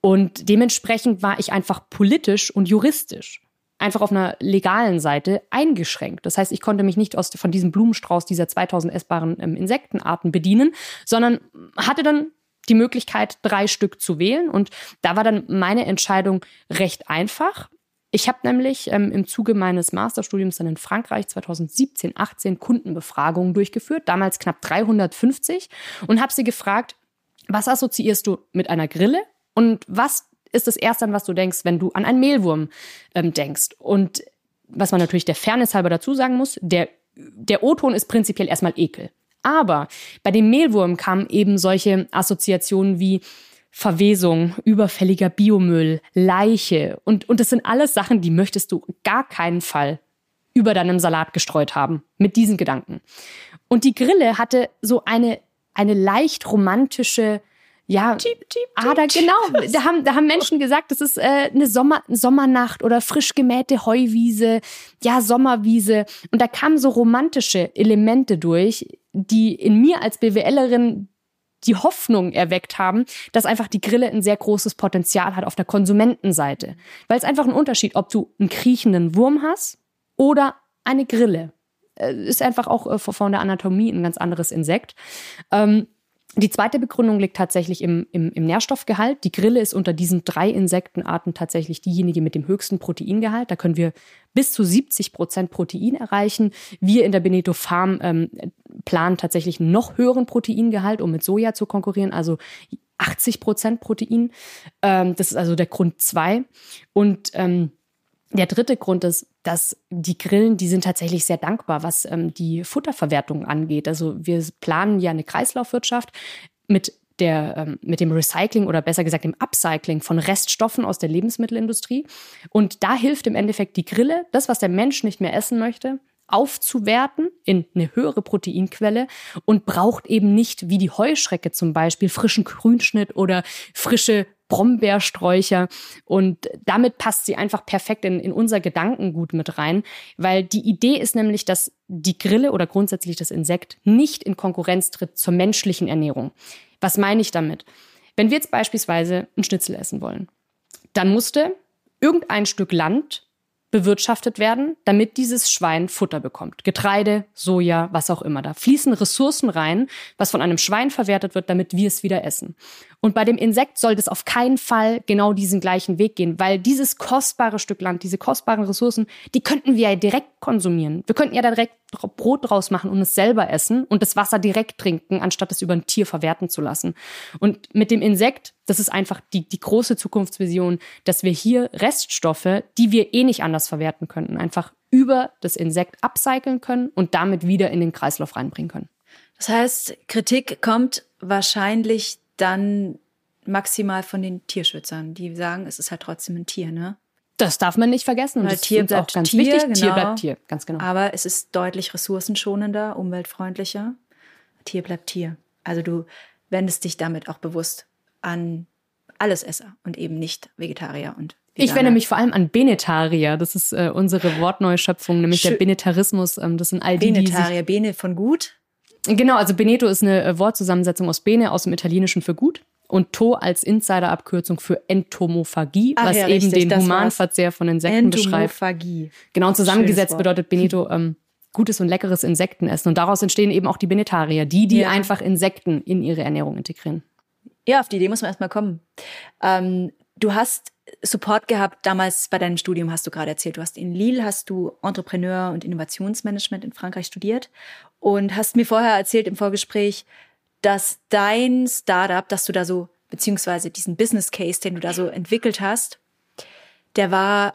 Und dementsprechend war ich einfach politisch und juristisch einfach auf einer legalen Seite eingeschränkt. Das heißt, ich konnte mich nicht aus, von diesem Blumenstrauß dieser 2000 essbaren ähm, Insektenarten bedienen, sondern hatte dann die Möglichkeit, drei Stück zu wählen. Und da war dann meine Entscheidung recht einfach. Ich habe nämlich ähm, im Zuge meines Masterstudiums dann in Frankreich 2017, 18 Kundenbefragungen durchgeführt, damals knapp 350, und habe sie gefragt, was assoziierst du mit einer Grille und was ist das Erste, an was du denkst, wenn du an einen Mehlwurm ähm, denkst? Und was man natürlich der Fairness halber dazu sagen muss, der, der O-Ton ist prinzipiell erstmal Ekel. Aber bei dem Mehlwurm kamen eben solche Assoziationen wie Verwesung, überfälliger Biomüll, Leiche. Und, und das sind alles Sachen, die möchtest du gar keinen Fall über deinem Salat gestreut haben. Mit diesen Gedanken. Und die Grille hatte so eine, eine leicht romantische, ja, cheep, cheep, Ader, genau. Da haben, da haben Menschen gesagt, das ist äh, eine Sommer, Sommernacht oder frisch gemähte Heuwiese, ja, Sommerwiese. Und da kamen so romantische Elemente durch, die in mir als BWLerin die Hoffnung erweckt haben, dass einfach die Grille ein sehr großes Potenzial hat auf der Konsumentenseite. Weil es einfach ein Unterschied, ob du einen kriechenden Wurm hast oder eine Grille. Äh, ist einfach auch äh, von der Anatomie ein ganz anderes Insekt. Ähm, die zweite Begründung liegt tatsächlich im, im, im, Nährstoffgehalt. Die Grille ist unter diesen drei Insektenarten tatsächlich diejenige mit dem höchsten Proteingehalt. Da können wir bis zu 70 Prozent Protein erreichen. Wir in der Beneto Farm ähm, planen tatsächlich einen noch höheren Proteingehalt, um mit Soja zu konkurrieren. Also 80 Prozent Protein. Ähm, das ist also der Grund zwei. Und ähm, der dritte Grund ist, dass die Grillen, die sind tatsächlich sehr dankbar, was ähm, die Futterverwertung angeht. Also wir planen ja eine Kreislaufwirtschaft mit der, ähm, mit dem Recycling oder besser gesagt dem Upcycling von Reststoffen aus der Lebensmittelindustrie. Und da hilft im Endeffekt die Grille, das, was der Mensch nicht mehr essen möchte, aufzuwerten in eine höhere Proteinquelle und braucht eben nicht wie die Heuschrecke zum Beispiel frischen Grünschnitt oder frische Brombeersträucher. Und damit passt sie einfach perfekt in, in unser Gedankengut mit rein, weil die Idee ist nämlich, dass die Grille oder grundsätzlich das Insekt nicht in Konkurrenz tritt zur menschlichen Ernährung. Was meine ich damit? Wenn wir jetzt beispielsweise ein Schnitzel essen wollen, dann musste irgendein Stück Land bewirtschaftet werden, damit dieses Schwein Futter bekommt. Getreide, Soja, was auch immer. Da fließen Ressourcen rein, was von einem Schwein verwertet wird, damit wir es wieder essen. Und bei dem Insekt soll das auf keinen Fall genau diesen gleichen Weg gehen, weil dieses kostbare Stück Land, diese kostbaren Ressourcen, die könnten wir ja direkt konsumieren. Wir könnten ja direkt Brot draus machen und es selber essen und das Wasser direkt trinken, anstatt es über ein Tier verwerten zu lassen. Und mit dem Insekt, das ist einfach die, die große Zukunftsvision, dass wir hier Reststoffe, die wir eh nicht anders verwerten könnten, einfach über das Insekt upcyclen können und damit wieder in den Kreislauf reinbringen können.
Das heißt, Kritik kommt wahrscheinlich dann maximal von den Tierschützern, die sagen, es ist halt trotzdem ein Tier, ne?
Das darf man nicht vergessen.
Und das Tier bleibt auch ganz Tier, wichtig. Genau.
Tier bleibt Tier, ganz genau.
Aber es ist deutlich ressourcenschonender, umweltfreundlicher. Tier bleibt Tier. Also du wendest dich damit auch bewusst an Allesesser und eben nicht Vegetarier und
ich wende mich vor allem an Benetarier. Das ist äh, unsere Wortneuschöpfung, nämlich Schön. der Benetarismus. Ähm, das sind all die,
Benetarier, Bene von gut.
Genau, also Beneto ist eine äh, Wortzusammensetzung aus Bene, aus dem Italienischen für gut und To als Insiderabkürzung für Entomophagie, Ach, was ja, eben richtig, den Humanverzehr von Insekten beschreibt. Genau, und zusammengesetzt bedeutet Beneto ähm, gutes und leckeres Insektenessen. Und daraus entstehen eben auch die Benetarier, die, die ja. einfach Insekten in ihre Ernährung integrieren.
Ja, auf die Idee muss man erstmal kommen. Ähm, du hast Support gehabt damals bei deinem Studium, hast du gerade erzählt. Du hast in Lille, hast du Entrepreneur und Innovationsmanagement in Frankreich studiert und hast mir vorher erzählt im Vorgespräch, dass dein Startup, dass du da so, beziehungsweise diesen Business Case, den du da so entwickelt hast, der war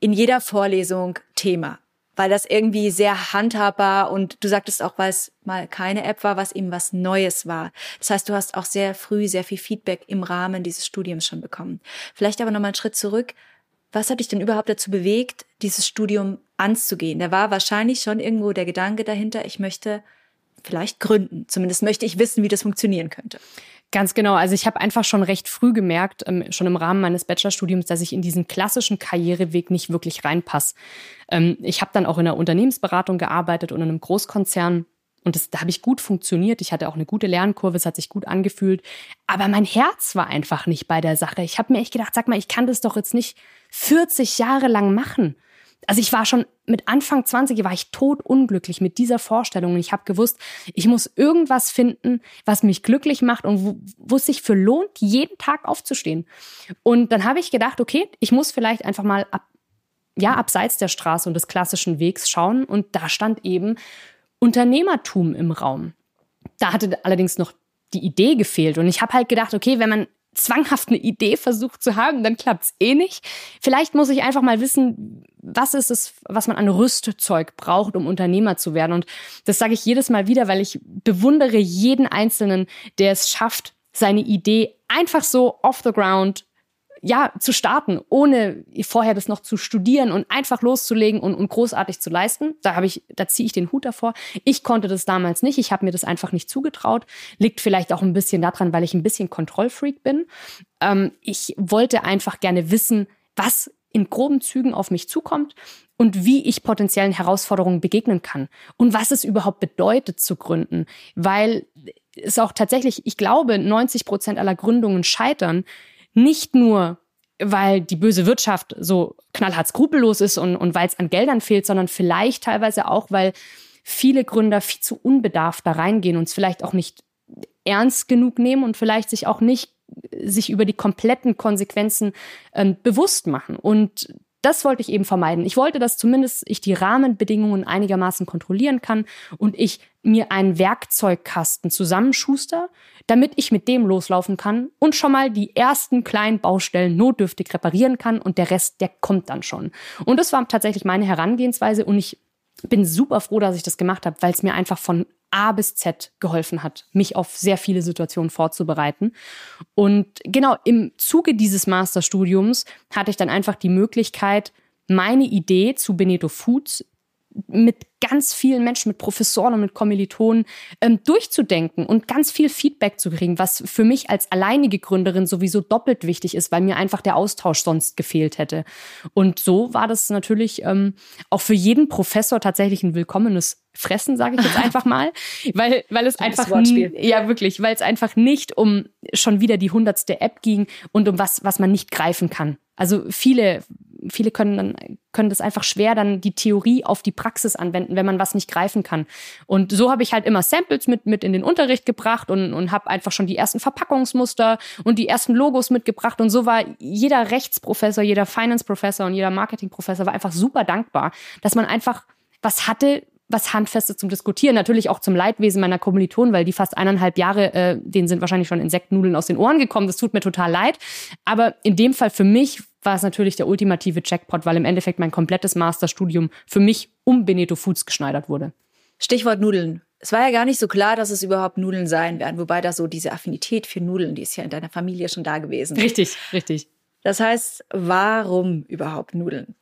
in jeder Vorlesung Thema. weil das irgendwie sehr handhabbar und du sagtest auch, weil es mal keine App war, was eben was Neues war. Das heißt, du hast auch sehr früh sehr viel Feedback im Rahmen dieses Studiums schon bekommen. Vielleicht aber nochmal einen Schritt zurück. Was hat dich denn überhaupt dazu bewegt, dieses Studium anzugehen? Da war wahrscheinlich schon irgendwo der Gedanke dahinter, ich möchte vielleicht gründen. Zumindest möchte ich wissen, wie das funktionieren könnte.
Ganz genau. Also ich habe einfach schon recht früh gemerkt, ähm, schon im Rahmen meines Bachelorstudiums, dass ich in diesen klassischen Karriereweg nicht wirklich reinpasse. Ähm, ich habe dann auch in einer Unternehmensberatung gearbeitet und in einem Großkonzern. Und das, da habe ich gut funktioniert. Ich hatte auch eine gute Lernkurve, es hat sich gut angefühlt. Aber mein Herz war einfach nicht bei der Sache. Ich habe mir echt gedacht, sag mal, ich kann das doch jetzt nicht 40 Jahre lang machen. Also ich war schon mit Anfang 20 war ich totunglücklich mit dieser Vorstellung und ich habe gewusst, ich muss irgendwas finden, was mich glücklich macht und wo, es sich für lohnt, jeden Tag aufzustehen. Und dann habe ich gedacht, okay, ich muss vielleicht einfach mal ab, ja, abseits der Straße und des klassischen Wegs schauen und da stand eben Unternehmertum im Raum. Da hatte allerdings noch die Idee gefehlt und ich habe halt gedacht, okay, wenn man zwanghaft eine Idee versucht zu haben, dann klappt's eh nicht. Vielleicht muss ich einfach mal wissen, was ist es, was man an Rüstzeug braucht, um Unternehmer zu werden. Und das sage ich jedes Mal wieder, weil ich bewundere jeden Einzelnen, der es schafft, seine Idee einfach so off the ground ja, zu starten, ohne vorher das noch zu studieren und einfach loszulegen und, und großartig zu leisten. Da habe ich, da ziehe ich den Hut davor. Ich konnte das damals nicht. Ich habe mir das einfach nicht zugetraut. Liegt vielleicht auch ein bisschen daran, weil ich ein bisschen Kontrollfreak bin. Ähm, ich wollte einfach gerne wissen, was in groben Zügen auf mich zukommt und wie ich potenziellen Herausforderungen begegnen kann und was es überhaupt bedeutet zu gründen, weil es auch tatsächlich, ich glaube, 90 Prozent aller Gründungen scheitern, nicht nur, weil die böse Wirtschaft so knallhart skrupellos ist und, und weil es an Geldern fehlt, sondern vielleicht teilweise auch, weil viele Gründer viel zu unbedarft da reingehen und es vielleicht auch nicht ernst genug nehmen und vielleicht sich auch nicht sich über die kompletten Konsequenzen ähm, bewusst machen. Und das wollte ich eben vermeiden. Ich wollte, dass zumindest ich die Rahmenbedingungen einigermaßen kontrollieren kann und ich mir einen Werkzeugkasten zusammenschuster, damit ich mit dem loslaufen kann und schon mal die ersten kleinen Baustellen notdürftig reparieren kann und der Rest, der kommt dann schon. Und das war tatsächlich meine Herangehensweise und ich bin super froh, dass ich das gemacht habe, weil es mir einfach von A bis Z geholfen hat, mich auf sehr viele Situationen vorzubereiten. Und genau im Zuge dieses Masterstudiums hatte ich dann einfach die Möglichkeit, meine Idee zu Beneto Foods mit ganz vielen Menschen, mit Professoren und mit Kommilitonen ähm, durchzudenken und ganz viel Feedback zu kriegen, was für mich als alleinige Gründerin sowieso doppelt wichtig ist, weil mir einfach der Austausch sonst gefehlt hätte. Und so war das natürlich ähm, auch für jeden Professor tatsächlich ein willkommenes Fressen, sage ich jetzt einfach mal, weil weil es einfach ja wirklich, weil es einfach nicht um schon wieder die hundertste App ging und um was was man nicht greifen kann. Also viele viele können dann können das einfach schwer dann die Theorie auf die Praxis anwenden, wenn man was nicht greifen kann. Und so habe ich halt immer Samples mit mit in den Unterricht gebracht und und habe einfach schon die ersten Verpackungsmuster und die ersten Logos mitgebracht und so war jeder Rechtsprofessor, jeder Finance Professor und jeder Marketing Professor war einfach super dankbar, dass man einfach was hatte, was Handfestes zum Diskutieren. Natürlich auch zum Leidwesen meiner Kommilitonen, weil die fast eineinhalb Jahre, äh, denen sind wahrscheinlich schon Insektennudeln aus den Ohren gekommen. Das tut mir total leid. Aber in dem Fall für mich war es natürlich der ultimative Jackpot, weil im Endeffekt mein komplettes Masterstudium für mich um Beneto Foods geschneidert wurde.
Stichwort Nudeln. Es war ja gar nicht so klar, dass es überhaupt Nudeln sein werden, wobei da so diese Affinität für Nudeln, die ist ja in deiner Familie schon da gewesen.
Richtig, richtig.
Das heißt, warum überhaupt Nudeln?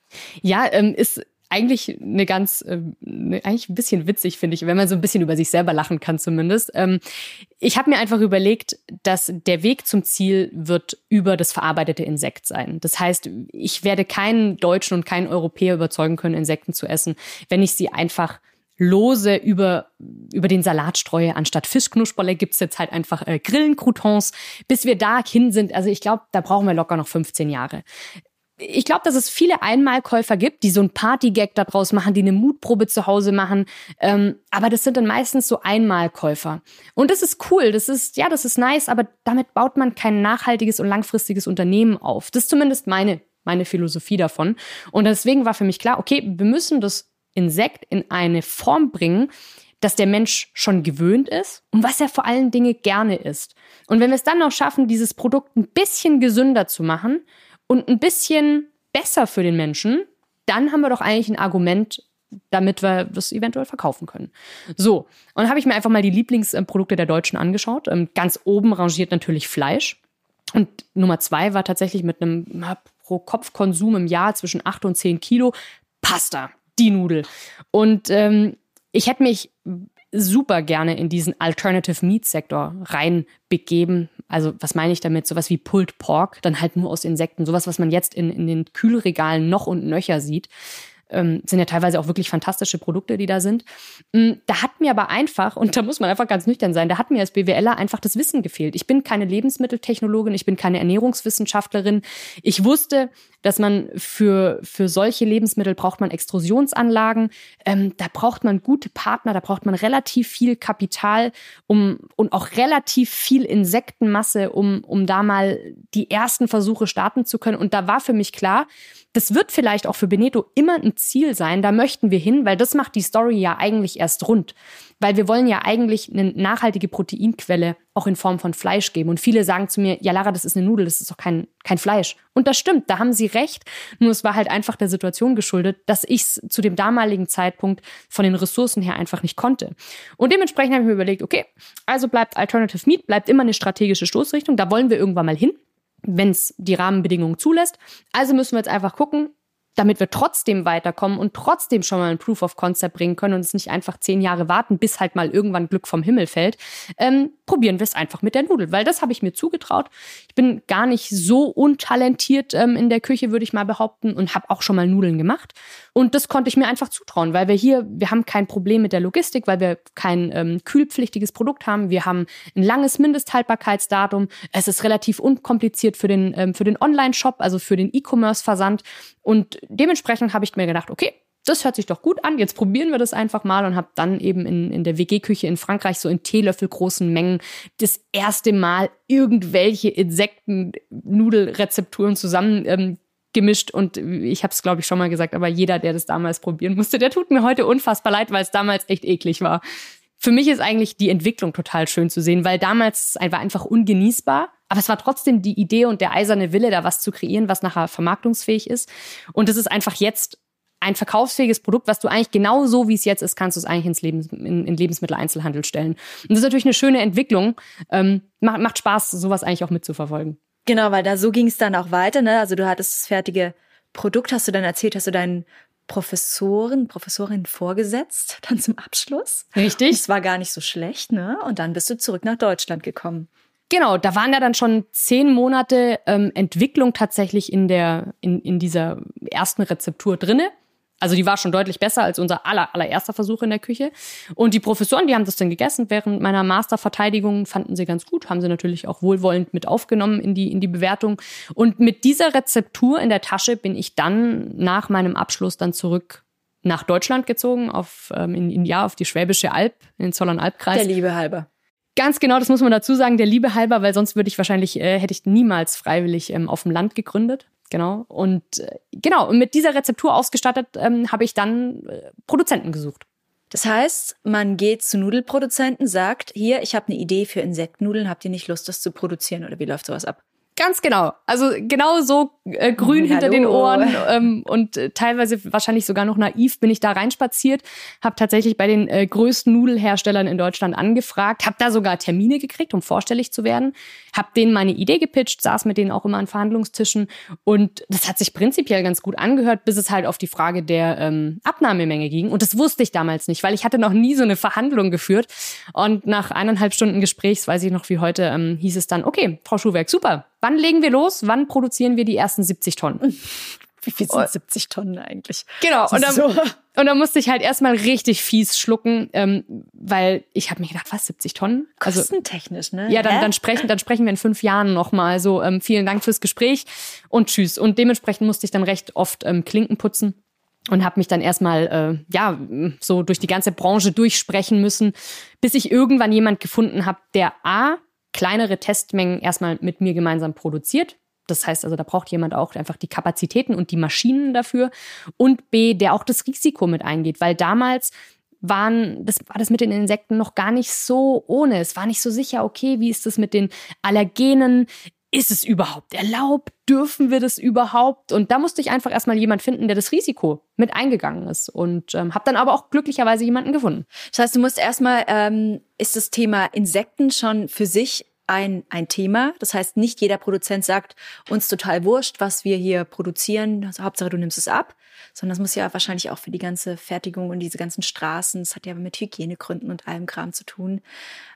Ja, ähm, ist eigentlich eine ganz, äh, eigentlich ein bisschen witzig, finde ich, wenn man so ein bisschen über sich selber lachen kann zumindest. Ähm, ich habe mir einfach überlegt, dass der Weg zum Ziel wird über das verarbeitete Insekt sein. Das heißt, ich werde keinen Deutschen und keinen Europäer überzeugen können, Insekten zu essen, wenn ich sie einfach lose über, über den Salat streue. Anstatt Fischknusperle gibt's jetzt halt einfach äh, Grillencroutons. Bis wir da hin sind, also ich glaube, da brauchen wir locker noch 15 Jahre ich glaube, dass es viele Einmalkäufer gibt, die so ein Partygag daraus machen, die eine Mutprobe zu Hause machen. Ähm, aber das sind dann meistens so Einmalkäufer. Und das ist cool, das ist, ja, das ist nice, aber damit baut man kein nachhaltiges und langfristiges Unternehmen auf. Das ist zumindest meine, meine Philosophie davon. Und deswegen war für mich klar, okay, wir müssen das Insekt in eine Form bringen, dass der Mensch schon gewöhnt ist und was er vor allen Dingen gerne isst. Und wenn wir es dann noch schaffen, dieses Produkt ein bisschen gesünder zu machen, und ein bisschen besser für den Menschen, dann haben wir doch eigentlich ein Argument, damit wir das eventuell verkaufen können. So, und habe ich mir einfach mal die Lieblingsprodukte der Deutschen angeschaut. Ähm, ganz oben rangiert natürlich Fleisch. Und Nummer zwei war tatsächlich mit einem pro Kopf-Konsum im Jahr zwischen acht und zehn Kilo Pasta, die Nudel. Und ähm, ich hätte mich super gerne in diesen Alternative Meat Sektor reinbegeben. Also was meine ich damit? Sowas wie Pulled Pork, dann halt nur aus Insekten. Sowas, was man jetzt in, in den Kühlregalen noch und nöcher sieht ähm, sind ja teilweise auch wirklich fantastische Produkte, die da sind. Mm, da hat mir aber einfach, und da muss man einfach ganz nüchtern sein, da hat mir als BWLer einfach das Wissen gefehlt. Ich bin keine Lebensmitteltechnologin, ich bin keine Ernährungswissenschaftlerin. Ich wusste, dass man für, für solche Lebensmittel braucht man Extrusionsanlagen, ähm, da braucht man gute Partner, da braucht man relativ viel Kapital um, und auch relativ viel Insektenmasse, um, um da mal die ersten Versuche starten zu können. Und da war für mich klar, das wird vielleicht auch für Beneto immer ein Ziel sein, da möchten wir hin, weil das macht die Story ja eigentlich erst rund. Weil wir wollen ja eigentlich eine nachhaltige Proteinquelle auch in Form von Fleisch geben. Und viele sagen zu mir, ja Lara, das ist eine Nudel, das ist doch kein, kein Fleisch. Und das stimmt, da haben sie recht. Nur es war halt einfach der Situation geschuldet, dass ich es zu dem damaligen Zeitpunkt von den Ressourcen her einfach nicht konnte. Und dementsprechend habe ich mir überlegt, okay, also bleibt Alternative Meat, bleibt immer eine strategische Stoßrichtung, da wollen wir irgendwann mal hin wenn es die Rahmenbedingungen zulässt. Also müssen wir jetzt einfach gucken, damit wir trotzdem weiterkommen und trotzdem schon mal ein Proof of Concept bringen können und es nicht einfach zehn Jahre warten, bis halt mal irgendwann Glück vom Himmel fällt, ähm, probieren wir es einfach mit der Nudel, weil das habe ich mir zugetraut. Ich bin gar nicht so untalentiert ähm, in der Küche, würde ich mal behaupten, und habe auch schon mal Nudeln gemacht. Und das konnte ich mir einfach zutrauen, weil wir hier, wir haben kein Problem mit der Logistik, weil wir kein ähm, kühlpflichtiges Produkt haben. Wir haben ein langes Mindesthaltbarkeitsdatum. Es ist relativ unkompliziert für den, ähm, für den Online-Shop, also für den E-Commerce-Versand. Und dementsprechend habe ich mir gedacht, okay, das hört sich doch gut an, jetzt probieren wir das einfach mal und habe dann eben in, in der WG-Küche in Frankreich so in Teelöffel großen Mengen das erste Mal irgendwelche Insekten-Nudelrezepturen zusammen ähm, gemischt und ich habe es glaube ich schon mal gesagt, aber jeder, der das damals probieren musste, der tut mir heute unfassbar leid, weil es damals echt eklig war. Für mich ist eigentlich die Entwicklung total schön zu sehen, weil damals war einfach ungenießbar, aber es war trotzdem die Idee und der eiserne Wille, da was zu kreieren, was nachher vermarktungsfähig ist. Und das ist einfach jetzt ein verkaufsfähiges Produkt, was du eigentlich genau so, wie es jetzt ist, kannst du es eigentlich ins Lebens in, in Lebensmitteleinzelhandel stellen. Und das ist natürlich eine schöne Entwicklung. Ähm, macht, macht Spaß, sowas eigentlich auch mitzuverfolgen.
Genau, weil da so ging es dann auch weiter. Ne? Also du hattest das fertige Produkt, hast du dann erzählt, hast du deinen Professoren, Professorin vorgesetzt, dann zum Abschluss.
Richtig.
Es war gar nicht so schlecht, ne? Und dann bist du zurück nach Deutschland gekommen.
Genau, da waren ja dann schon zehn Monate ähm, Entwicklung tatsächlich in der in, in dieser ersten Rezeptur drinne. Also die war schon deutlich besser als unser aller, allererster Versuch in der Küche. Und die Professoren, die haben das dann gegessen. Während meiner Masterverteidigung fanden sie ganz gut, haben sie natürlich auch wohlwollend mit aufgenommen in die, in die Bewertung. Und mit dieser Rezeptur in der Tasche bin ich dann nach meinem Abschluss dann zurück nach Deutschland gezogen, auf, ähm, in, in ja, auf die Schwäbische Alb, in den Zollern-Albkreis.
Der Liebe halber.
Ganz genau, das muss man dazu sagen, der Liebe halber, weil sonst würde ich wahrscheinlich, äh, hätte ich niemals freiwillig ähm, auf dem Land gegründet. Genau. Und äh, genau, und mit dieser Rezeptur ausgestattet ähm, habe ich dann äh, Produzenten gesucht.
Das heißt, man geht zu Nudelproduzenten, sagt, hier, ich habe eine Idee für Insektnudeln, habt ihr nicht Lust, das zu produzieren oder wie läuft sowas ab?
Ganz genau. Also genau so äh, grün Hallo. hinter den Ohren ähm, und äh, teilweise wahrscheinlich sogar noch naiv bin ich da reinspaziert, habe tatsächlich bei den äh, größten Nudelherstellern in Deutschland angefragt, habe da sogar Termine gekriegt, um vorstellig zu werden, habe denen meine Idee gepitcht, saß mit denen auch immer an Verhandlungstischen und das hat sich prinzipiell ganz gut angehört, bis es halt auf die Frage der ähm, Abnahmemenge ging und das wusste ich damals nicht, weil ich hatte noch nie so eine Verhandlung geführt und nach eineinhalb Stunden Gesprächs, weiß ich noch wie heute, ähm, hieß es dann, okay, Frau Schuhwerk, super, Wann legen wir los? Wann produzieren wir die ersten 70 Tonnen?
Wie viel sind 70 Tonnen eigentlich?
Genau. Und dann, so. und dann musste ich halt erstmal richtig fies schlucken, ähm, weil ich habe mir gedacht, was, 70 Tonnen?
Also, Kostentechnisch, ne?
Ja, dann, dann, sprechen, dann sprechen wir in fünf Jahren nochmal. So, ähm, vielen Dank fürs Gespräch und tschüss. Und dementsprechend musste ich dann recht oft ähm, Klinken putzen und habe mich dann erstmal äh, ja so durch die ganze Branche durchsprechen müssen, bis ich irgendwann jemand gefunden habe, der a kleinere Testmengen erstmal mit mir gemeinsam produziert. Das heißt also, da braucht jemand auch einfach die Kapazitäten und die Maschinen dafür. Und B, der auch das Risiko mit eingeht, weil damals waren, das war das mit den Insekten noch gar nicht so ohne. Es war nicht so sicher, okay, wie ist das mit den Allergenen? Ist es überhaupt erlaubt? Dürfen wir das überhaupt? Und da musste ich einfach erstmal jemand finden, der das Risiko mit eingegangen ist. Und ähm, habe dann aber auch glücklicherweise jemanden gefunden.
Das heißt, du musst erstmal, ähm, ist das Thema Insekten schon für sich ein, ein Thema. Das heißt, nicht jeder Produzent sagt, uns total wurscht, was wir hier produzieren. Hauptsache, du nimmst es ab. Sondern das muss ja wahrscheinlich auch für die ganze Fertigung und diese ganzen Straßen, das hat ja mit Hygienegründen und allem Kram zu tun.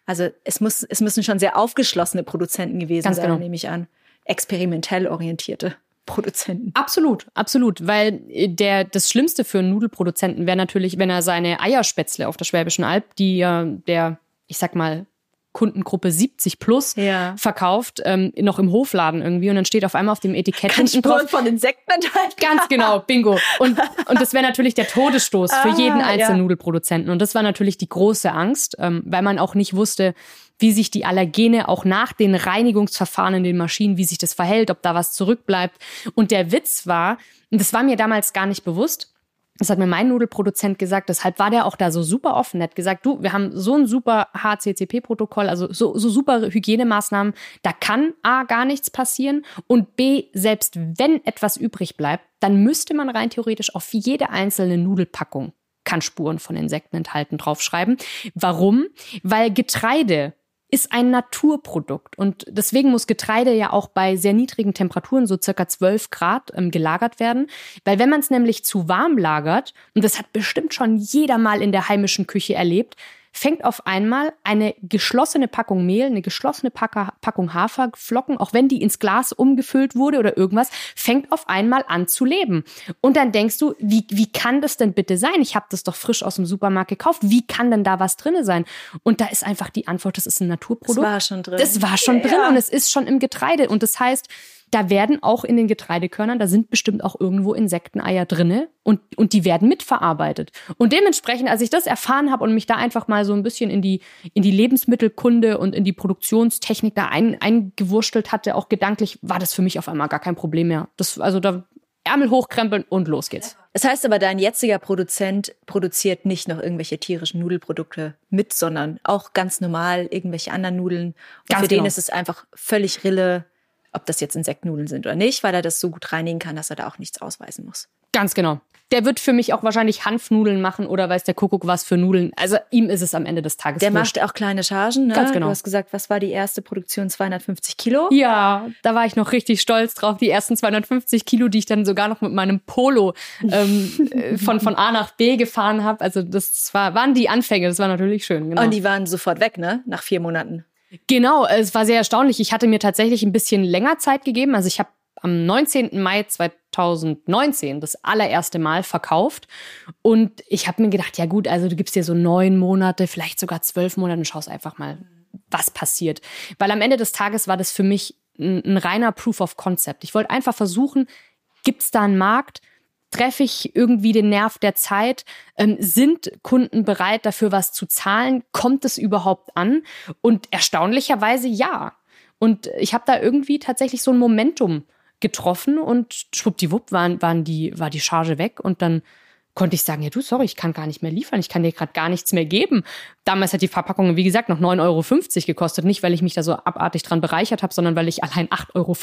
Also es muss, es müssen schon sehr aufgeschlossene Produzenten gewesen Ganz sein, genau. nehme ich an. Experimentell orientierte. Produzenten.
Absolut, absolut, weil äh, der das Schlimmste für einen Nudelproduzenten wäre natürlich, wenn er seine Eierspätzle auf der Schwäbischen Alb, die ja der, ich sag mal, Kundengruppe 70 plus ja. verkauft, ähm, noch im Hofladen irgendwie und dann steht auf einmal auf dem Etikett
Kann hinten drauf von Insekten enthalten.
Ganz genau, bingo. Und, und das wäre natürlich der Todesstoß für ah, jeden einzelnen ja. Nudelproduzenten. Und das war natürlich die große Angst, ähm, weil man auch nicht wusste, wie sich die Allergene auch nach den Reinigungsverfahren in den Maschinen, wie sich das verhält, ob da was zurückbleibt. Und der Witz war, und das war mir damals gar nicht bewusst, das hat mir mein Nudelproduzent gesagt, deshalb war der auch da so super offen. Hat gesagt, du, wir haben so ein super HCCP-Protokoll, also so, so super Hygienemaßnahmen, da kann A gar nichts passieren und B, selbst wenn etwas übrig bleibt, dann müsste man rein theoretisch auf jede einzelne Nudelpackung kann Spuren von Insekten enthalten draufschreiben. Warum? Weil Getreide ist ein Naturprodukt und deswegen muss Getreide ja auch bei sehr niedrigen Temperaturen, so circa 12 Grad, ähm, gelagert werden. Weil wenn man es nämlich zu warm lagert, und das hat bestimmt schon jeder mal in der heimischen Küche erlebt, fängt auf einmal eine geschlossene Packung Mehl, eine geschlossene Packung Haferflocken, auch wenn die ins Glas umgefüllt wurde oder irgendwas, fängt auf einmal an zu leben. Und dann denkst du, wie, wie kann das denn bitte sein? Ich habe das doch frisch aus dem Supermarkt gekauft. Wie kann denn da was drinne sein? Und da ist einfach die Antwort, das ist ein Naturprodukt. Das
war schon drin.
Das war schon drin ja. und es ist schon im Getreide. Und das heißt, da werden auch in den Getreidekörnern, da sind bestimmt auch irgendwo Insekteneier drinne und, und die werden mitverarbeitet. Und dementsprechend, als ich das erfahren habe und mich da einfach mal so ein bisschen in die, in die Lebensmittelkunde und in die Produktionstechnik da ein, eingewurstelt hatte, auch gedanklich, war das für mich auf einmal gar kein Problem mehr. Das, also da Ärmel hochkrempeln und los geht's.
Das heißt aber, dein jetziger Produzent produziert nicht noch irgendwelche tierischen Nudelprodukte mit, sondern auch ganz normal irgendwelche anderen Nudeln. Für genau. den ist es einfach völlig Rille, ob das jetzt Insektnudeln sind oder nicht, weil er das so gut reinigen kann, dass er da auch nichts ausweisen muss.
Ganz genau. Der wird für mich auch wahrscheinlich Hanfnudeln machen oder weiß der Kuckuck was für Nudeln. Also ihm ist es am Ende des Tages.
Der wurscht. macht auch kleine Chargen, ne? Ganz genau. Du hast gesagt, was war die erste Produktion? 250 Kilo?
Ja, da war ich noch richtig stolz drauf. Die ersten 250 Kilo, die ich dann sogar noch mit meinem Polo ähm, äh, von, von A nach B gefahren habe. Also das war, waren die Anfänge. Das war natürlich schön.
Genau. Und die waren sofort weg, ne? Nach vier Monaten.
Genau, es war sehr erstaunlich. Ich hatte mir tatsächlich ein bisschen länger Zeit gegeben. Also ich habe am 19. Mai 2019 das allererste Mal verkauft. Und ich habe mir gedacht, ja gut, also du gibst dir so neun Monate, vielleicht sogar zwölf Monate und schaust einfach mal, was passiert. Weil am Ende des Tages war das für mich ein, ein reiner Proof of Concept. Ich wollte einfach versuchen, gibt es da einen Markt? Treffe ich irgendwie den Nerv der Zeit? Ähm, sind Kunden bereit, dafür was zu zahlen? Kommt es überhaupt an? Und erstaunlicherweise ja. Und ich habe da irgendwie tatsächlich so ein Momentum getroffen und schwuppdiwupp waren, waren die, war die Charge weg und dann konnte ich sagen, ja du, sorry, ich kann gar nicht mehr liefern, ich kann dir gerade gar nichts mehr geben. Damals hat die Verpackung, wie gesagt, noch 9,50 Euro gekostet. Nicht, weil ich mich da so abartig dran bereichert habe, sondern weil ich allein 8,50 Euro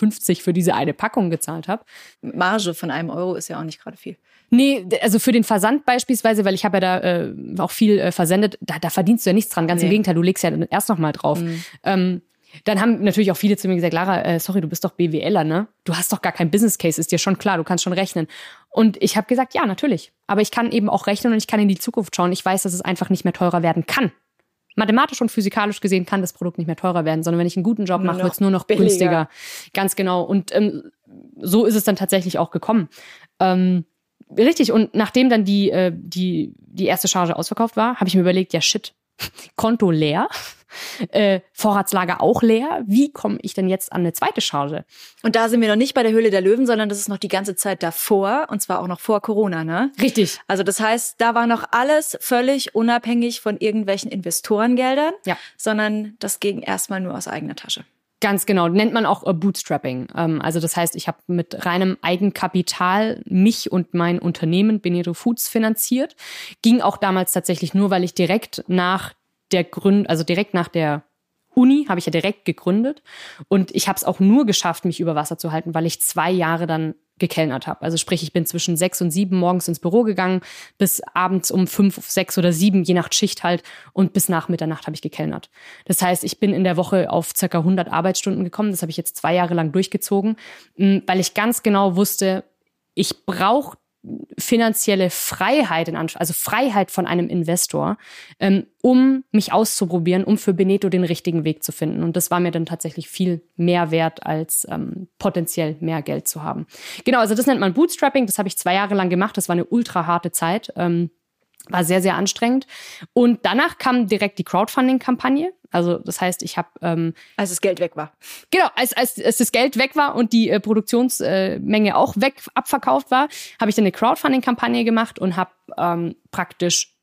für diese eine Packung gezahlt habe.
Marge von einem Euro ist ja auch nicht gerade viel.
Nee, also für den Versand beispielsweise, weil ich habe ja da äh, auch viel äh, versendet, da, da verdienst du ja nichts dran. Ganz nee. im Gegenteil, du legst ja erst noch mal drauf. Mhm. Ähm, dann haben natürlich auch viele zu mir gesagt, Lara, äh, sorry, du bist doch BWLer, ne? Du hast doch gar kein Business Case, ist dir schon klar, du kannst schon rechnen. Und ich habe gesagt, ja, natürlich. Aber ich kann eben auch rechnen und ich kann in die Zukunft schauen. Ich weiß, dass es einfach nicht mehr teurer werden kann. Mathematisch und physikalisch gesehen kann das Produkt nicht mehr teurer werden, sondern wenn ich einen guten Job mache, wird es nur noch billiger. günstiger. Ganz genau. Und ähm, so ist es dann tatsächlich auch gekommen. Ähm, richtig. Und nachdem dann die, äh, die, die erste Charge ausverkauft war, habe ich mir überlegt, ja shit, Konto leer, äh, Vorratslager auch leer. Wie komme ich denn jetzt an eine zweite Charge?
Und da sind wir noch nicht bei der Höhle der Löwen, sondern das ist noch die ganze Zeit davor und zwar auch noch vor Corona, ne?
Richtig.
Also das heißt, da war noch alles völlig unabhängig von irgendwelchen Investorengeldern, ja. sondern das ging erstmal nur aus eigener Tasche.
Ganz genau, nennt man auch äh, Bootstrapping. Ähm, also das heißt, ich habe mit reinem Eigenkapital mich und mein Unternehmen Benito Foods finanziert. Ging auch damals tatsächlich nur, weil ich direkt nach der Gründ, also direkt nach der Uni habe ich ja direkt gegründet und ich habe es auch nur geschafft, mich über Wasser zu halten, weil ich zwei Jahre dann gekellnert habe. Also sprich, ich bin zwischen sechs und sieben morgens ins Büro gegangen, bis abends um fünf, sechs oder sieben, je nach Schicht halt, und bis nach Mitternacht habe ich gekellnert. Das heißt, ich bin in der Woche auf circa 100 Arbeitsstunden gekommen. Das habe ich jetzt zwei Jahre lang durchgezogen, weil ich ganz genau wusste, ich brauche finanzielle Freiheit, in also Freiheit von einem Investor, ähm, um mich auszuprobieren, um für Beneto den richtigen Weg zu finden. Und das war mir dann tatsächlich viel mehr wert, als ähm, potenziell mehr Geld zu haben. Genau, also das nennt man Bootstrapping. Das habe ich zwei Jahre lang gemacht. Das war eine ultra harte Zeit. Ähm, war sehr, sehr anstrengend. Und danach kam direkt die Crowdfunding-Kampagne. Also das heißt, ich habe... Ähm,
als das Geld weg war.
Genau, als, als, als das Geld weg war und die äh, Produktionsmenge äh, auch weg abverkauft war, habe ich dann eine Crowdfunding-Kampagne gemacht und habe ähm, praktisch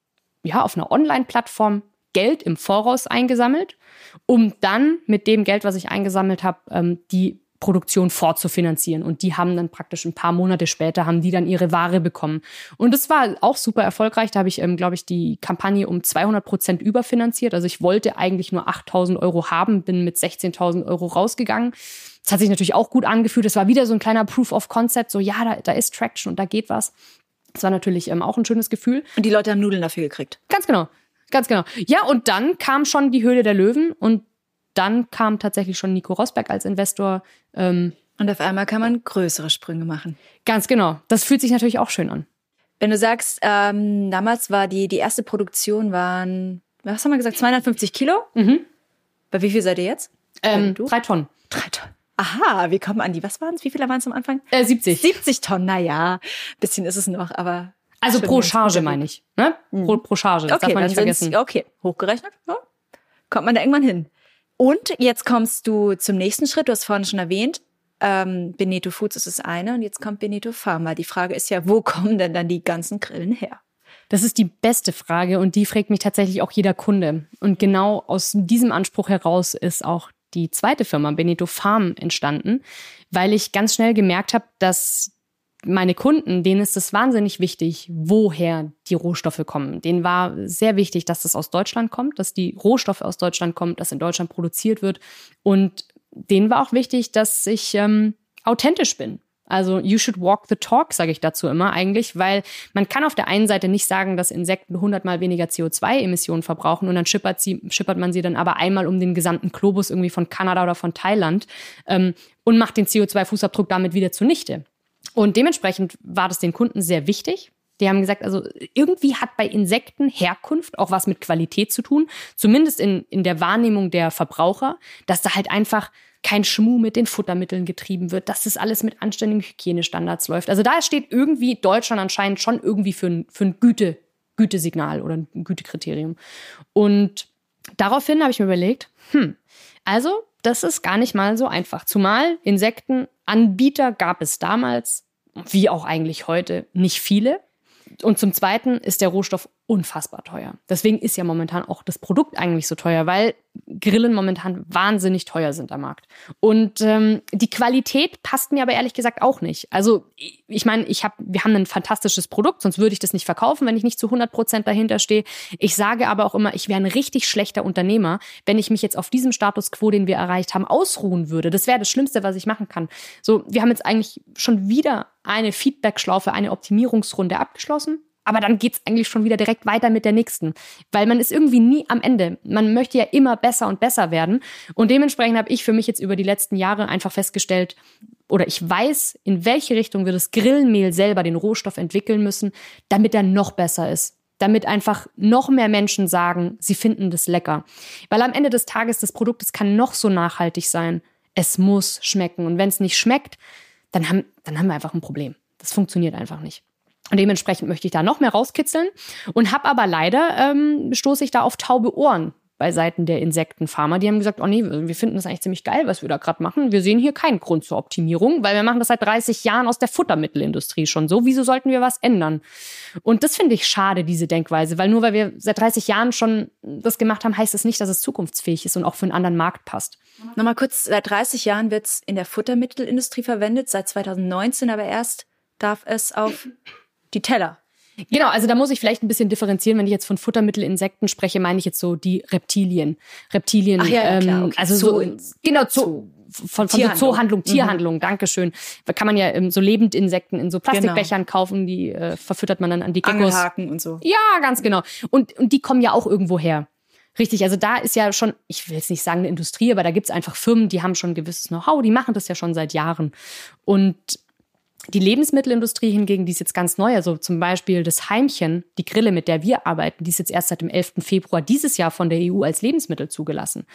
ja auf einer Online-Plattform Geld im Voraus eingesammelt, um dann mit dem Geld, was ich eingesammelt habe, ähm, die Produktion fortzufinanzieren. Und die haben dann praktisch ein paar Monate später, haben die dann ihre Ware bekommen. Und das war auch super erfolgreich. Da habe ich, ähm, glaube ich, die Kampagne um 200 Prozent überfinanziert. Also ich wollte eigentlich nur 8000 Euro haben, bin mit 16.000 Euro rausgegangen. Das hat sich natürlich auch gut angefühlt. Das war wieder so ein kleiner Proof of Concept. So, ja, da, da ist Traction und da geht was. Das war natürlich ähm, auch ein schönes Gefühl.
Und die Leute haben Nudeln dafür gekriegt.
Ganz genau. Ganz genau. Ja, und dann kam schon die Höhle der Löwen und dann kam tatsächlich schon Nico Rosberg als Investor.
Ähm, und auf einmal kann man größere Sprünge machen.
Ganz genau. Das fühlt sich natürlich auch schön an.
Wenn du sagst, ähm, damals war die, die erste Produktion waren, was haben wir gesagt, 250 Kilo? Mhm. Bei wie viel seid ihr jetzt?
Ähm, drei Tonnen.
Drei Tonnen. Aha, wir kommen an die, was waren es? Wie viele waren es am Anfang?
Äh, 70.
70 Tonnen, naja, bisschen ist es noch, aber.
Also pro Charge meine ich. Ne? Pro, pro Charge, das okay, darf man nicht vergessen.
Okay, hochgerechnet, ja. kommt man da irgendwann hin. Und jetzt kommst du zum nächsten Schritt. Du hast vorhin schon erwähnt, ähm, Benito Foods ist das eine und jetzt kommt Benito Pharma. Die Frage ist ja, wo kommen denn dann die ganzen Grillen her?
Das ist die beste Frage und die fragt mich tatsächlich auch jeder Kunde. Und genau aus diesem Anspruch heraus ist auch die zweite Firma Benito Farm entstanden, weil ich ganz schnell gemerkt habe, dass meine Kunden, denen ist es wahnsinnig wichtig, woher die Rohstoffe kommen. Denen war sehr wichtig, dass das aus Deutschland kommt, dass die Rohstoffe aus Deutschland kommen, dass in Deutschland produziert wird. Und denen war auch wichtig, dass ich ähm, authentisch bin. Also you should walk the talk, sage ich dazu immer eigentlich, weil man kann auf der einen Seite nicht sagen, dass Insekten hundertmal weniger CO2-Emissionen verbrauchen und dann schippert, sie, schippert man sie dann aber einmal um den gesamten Globus irgendwie von Kanada oder von Thailand ähm, und macht den CO2-Fußabdruck damit wieder zunichte. Und dementsprechend war das den Kunden sehr wichtig. Die haben gesagt, also irgendwie hat bei Insekten Herkunft auch was mit Qualität zu tun, zumindest in, in der Wahrnehmung der Verbraucher, dass da halt einfach kein Schmuh mit den Futtermitteln getrieben wird, dass das alles mit anständigen Hygienestandards läuft. Also da steht irgendwie Deutschland anscheinend schon irgendwie für ein, für ein Güte, Gütesignal oder ein Gütekriterium. Und daraufhin habe ich mir überlegt, hm, also das ist gar nicht mal so einfach. Zumal Insektenanbieter gab es damals, wie auch eigentlich heute, nicht viele. Und zum Zweiten ist der Rohstoff unfassbar teuer. Deswegen ist ja momentan auch das Produkt eigentlich so teuer, weil Grillen momentan wahnsinnig teuer sind am Markt. Und ähm, die Qualität passt mir aber ehrlich gesagt auch nicht. Also ich meine, ich hab, wir haben ein fantastisches Produkt, sonst würde ich das nicht verkaufen, wenn ich nicht zu 100 Prozent dahinter stehe. Ich sage aber auch immer, ich wäre ein richtig schlechter Unternehmer, wenn ich mich jetzt auf diesem Status quo, den wir erreicht haben, ausruhen würde. Das wäre das Schlimmste, was ich machen kann. So, wir haben jetzt eigentlich schon wieder eine Feedback-Schlaufe, eine Optimierungsrunde abgeschlossen. Aber dann geht's eigentlich schon wieder direkt weiter mit der nächsten. Weil man ist irgendwie nie am Ende. Man möchte ja immer besser und besser werden. Und dementsprechend habe ich für mich jetzt über die letzten Jahre einfach festgestellt, oder ich weiß, in welche Richtung wir das Grillmehl selber, den Rohstoff entwickeln müssen, damit er noch besser ist. Damit einfach noch mehr Menschen sagen, sie finden das lecker. Weil am Ende des Tages das Produkt, es kann noch so nachhaltig sein. Es muss schmecken. Und wenn es nicht schmeckt, dann haben, dann haben wir einfach ein Problem. Das funktioniert einfach nicht. Und dementsprechend möchte ich da noch mehr rauskitzeln und habe aber leider, ähm, stoße ich da auf taube Ohren bei Seiten der Insektenfarmer. Die haben gesagt, oh nee, wir finden das eigentlich ziemlich geil, was wir da gerade machen. Wir sehen hier keinen Grund zur Optimierung, weil wir machen das seit 30 Jahren aus der Futtermittelindustrie schon so. Wieso sollten wir was ändern? Und das finde ich schade, diese Denkweise, weil nur weil wir seit 30 Jahren schon das gemacht haben, heißt das nicht, dass es zukunftsfähig ist und auch für einen anderen Markt passt.
Nochmal kurz, seit 30 Jahren wird es in der Futtermittelindustrie verwendet, seit 2019 aber erst darf es auf die Teller.
Genau, also da muss ich vielleicht ein bisschen differenzieren. Wenn ich jetzt von Futtermittelinsekten spreche, meine ich jetzt so die Reptilien. Reptilien,
Ach ja, ja, klar,
ähm,
okay.
also
Zoo
so, genau, Zoo, von, von so
Tierhandlung.
Zoohandlung,
Mhm.
Tierhandlung, Dankeschön. Da kann man ja ähm, so Lebendinsekten in so Plastikbechern kaufen, die äh, verfüttert man dann an die Geckos.
Angelhaken und so.
Ja, ganz genau. Und, und die kommen ja auch irgendwo her. Richtig, also da ist ja schon, ich will jetzt nicht sagen eine Industrie, aber da gibt's einfach Firmen, die haben schon ein gewisses Know-how, die machen das ja schon seit Jahren. Und die Lebensmittelindustrie hingegen, die ist jetzt ganz neu. Also zum Beispiel das Heimchen, die Grille, mit der wir arbeiten, die ist jetzt erst seit dem 11. Februar dieses Jahr von der EU als Lebensmittel zugelassen.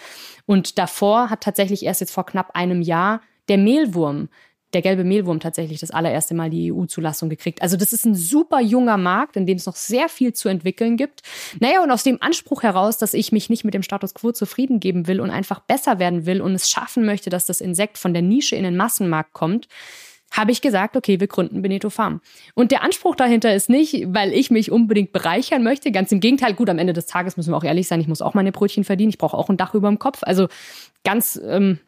Und davor hat tatsächlich erst jetzt vor knapp einem Jahr der Mehlwurm, der gelbe Mehlwurm tatsächlich das allererste Mal die EU-Zulassung gekriegt. Also das ist ein super junger Markt, in dem es noch sehr viel zu entwickeln gibt. Naja, und aus dem Anspruch heraus, dass ich mich nicht mit dem Status quo zufrieden geben will und einfach besser werden will und es schaffen möchte, dass das Insekt von der Nische in den Massenmarkt kommt, habe ich gesagt, okay, wir gründen Beneto Farm. Und der Anspruch dahinter ist nicht, weil ich mich unbedingt bereichern möchte. Ganz im Gegenteil, gut, am Ende des Tages müssen wir auch ehrlich sein, ich muss auch meine Brötchen verdienen, ich brauche auch ein Dach über dem Kopf. Also ganz, ähm,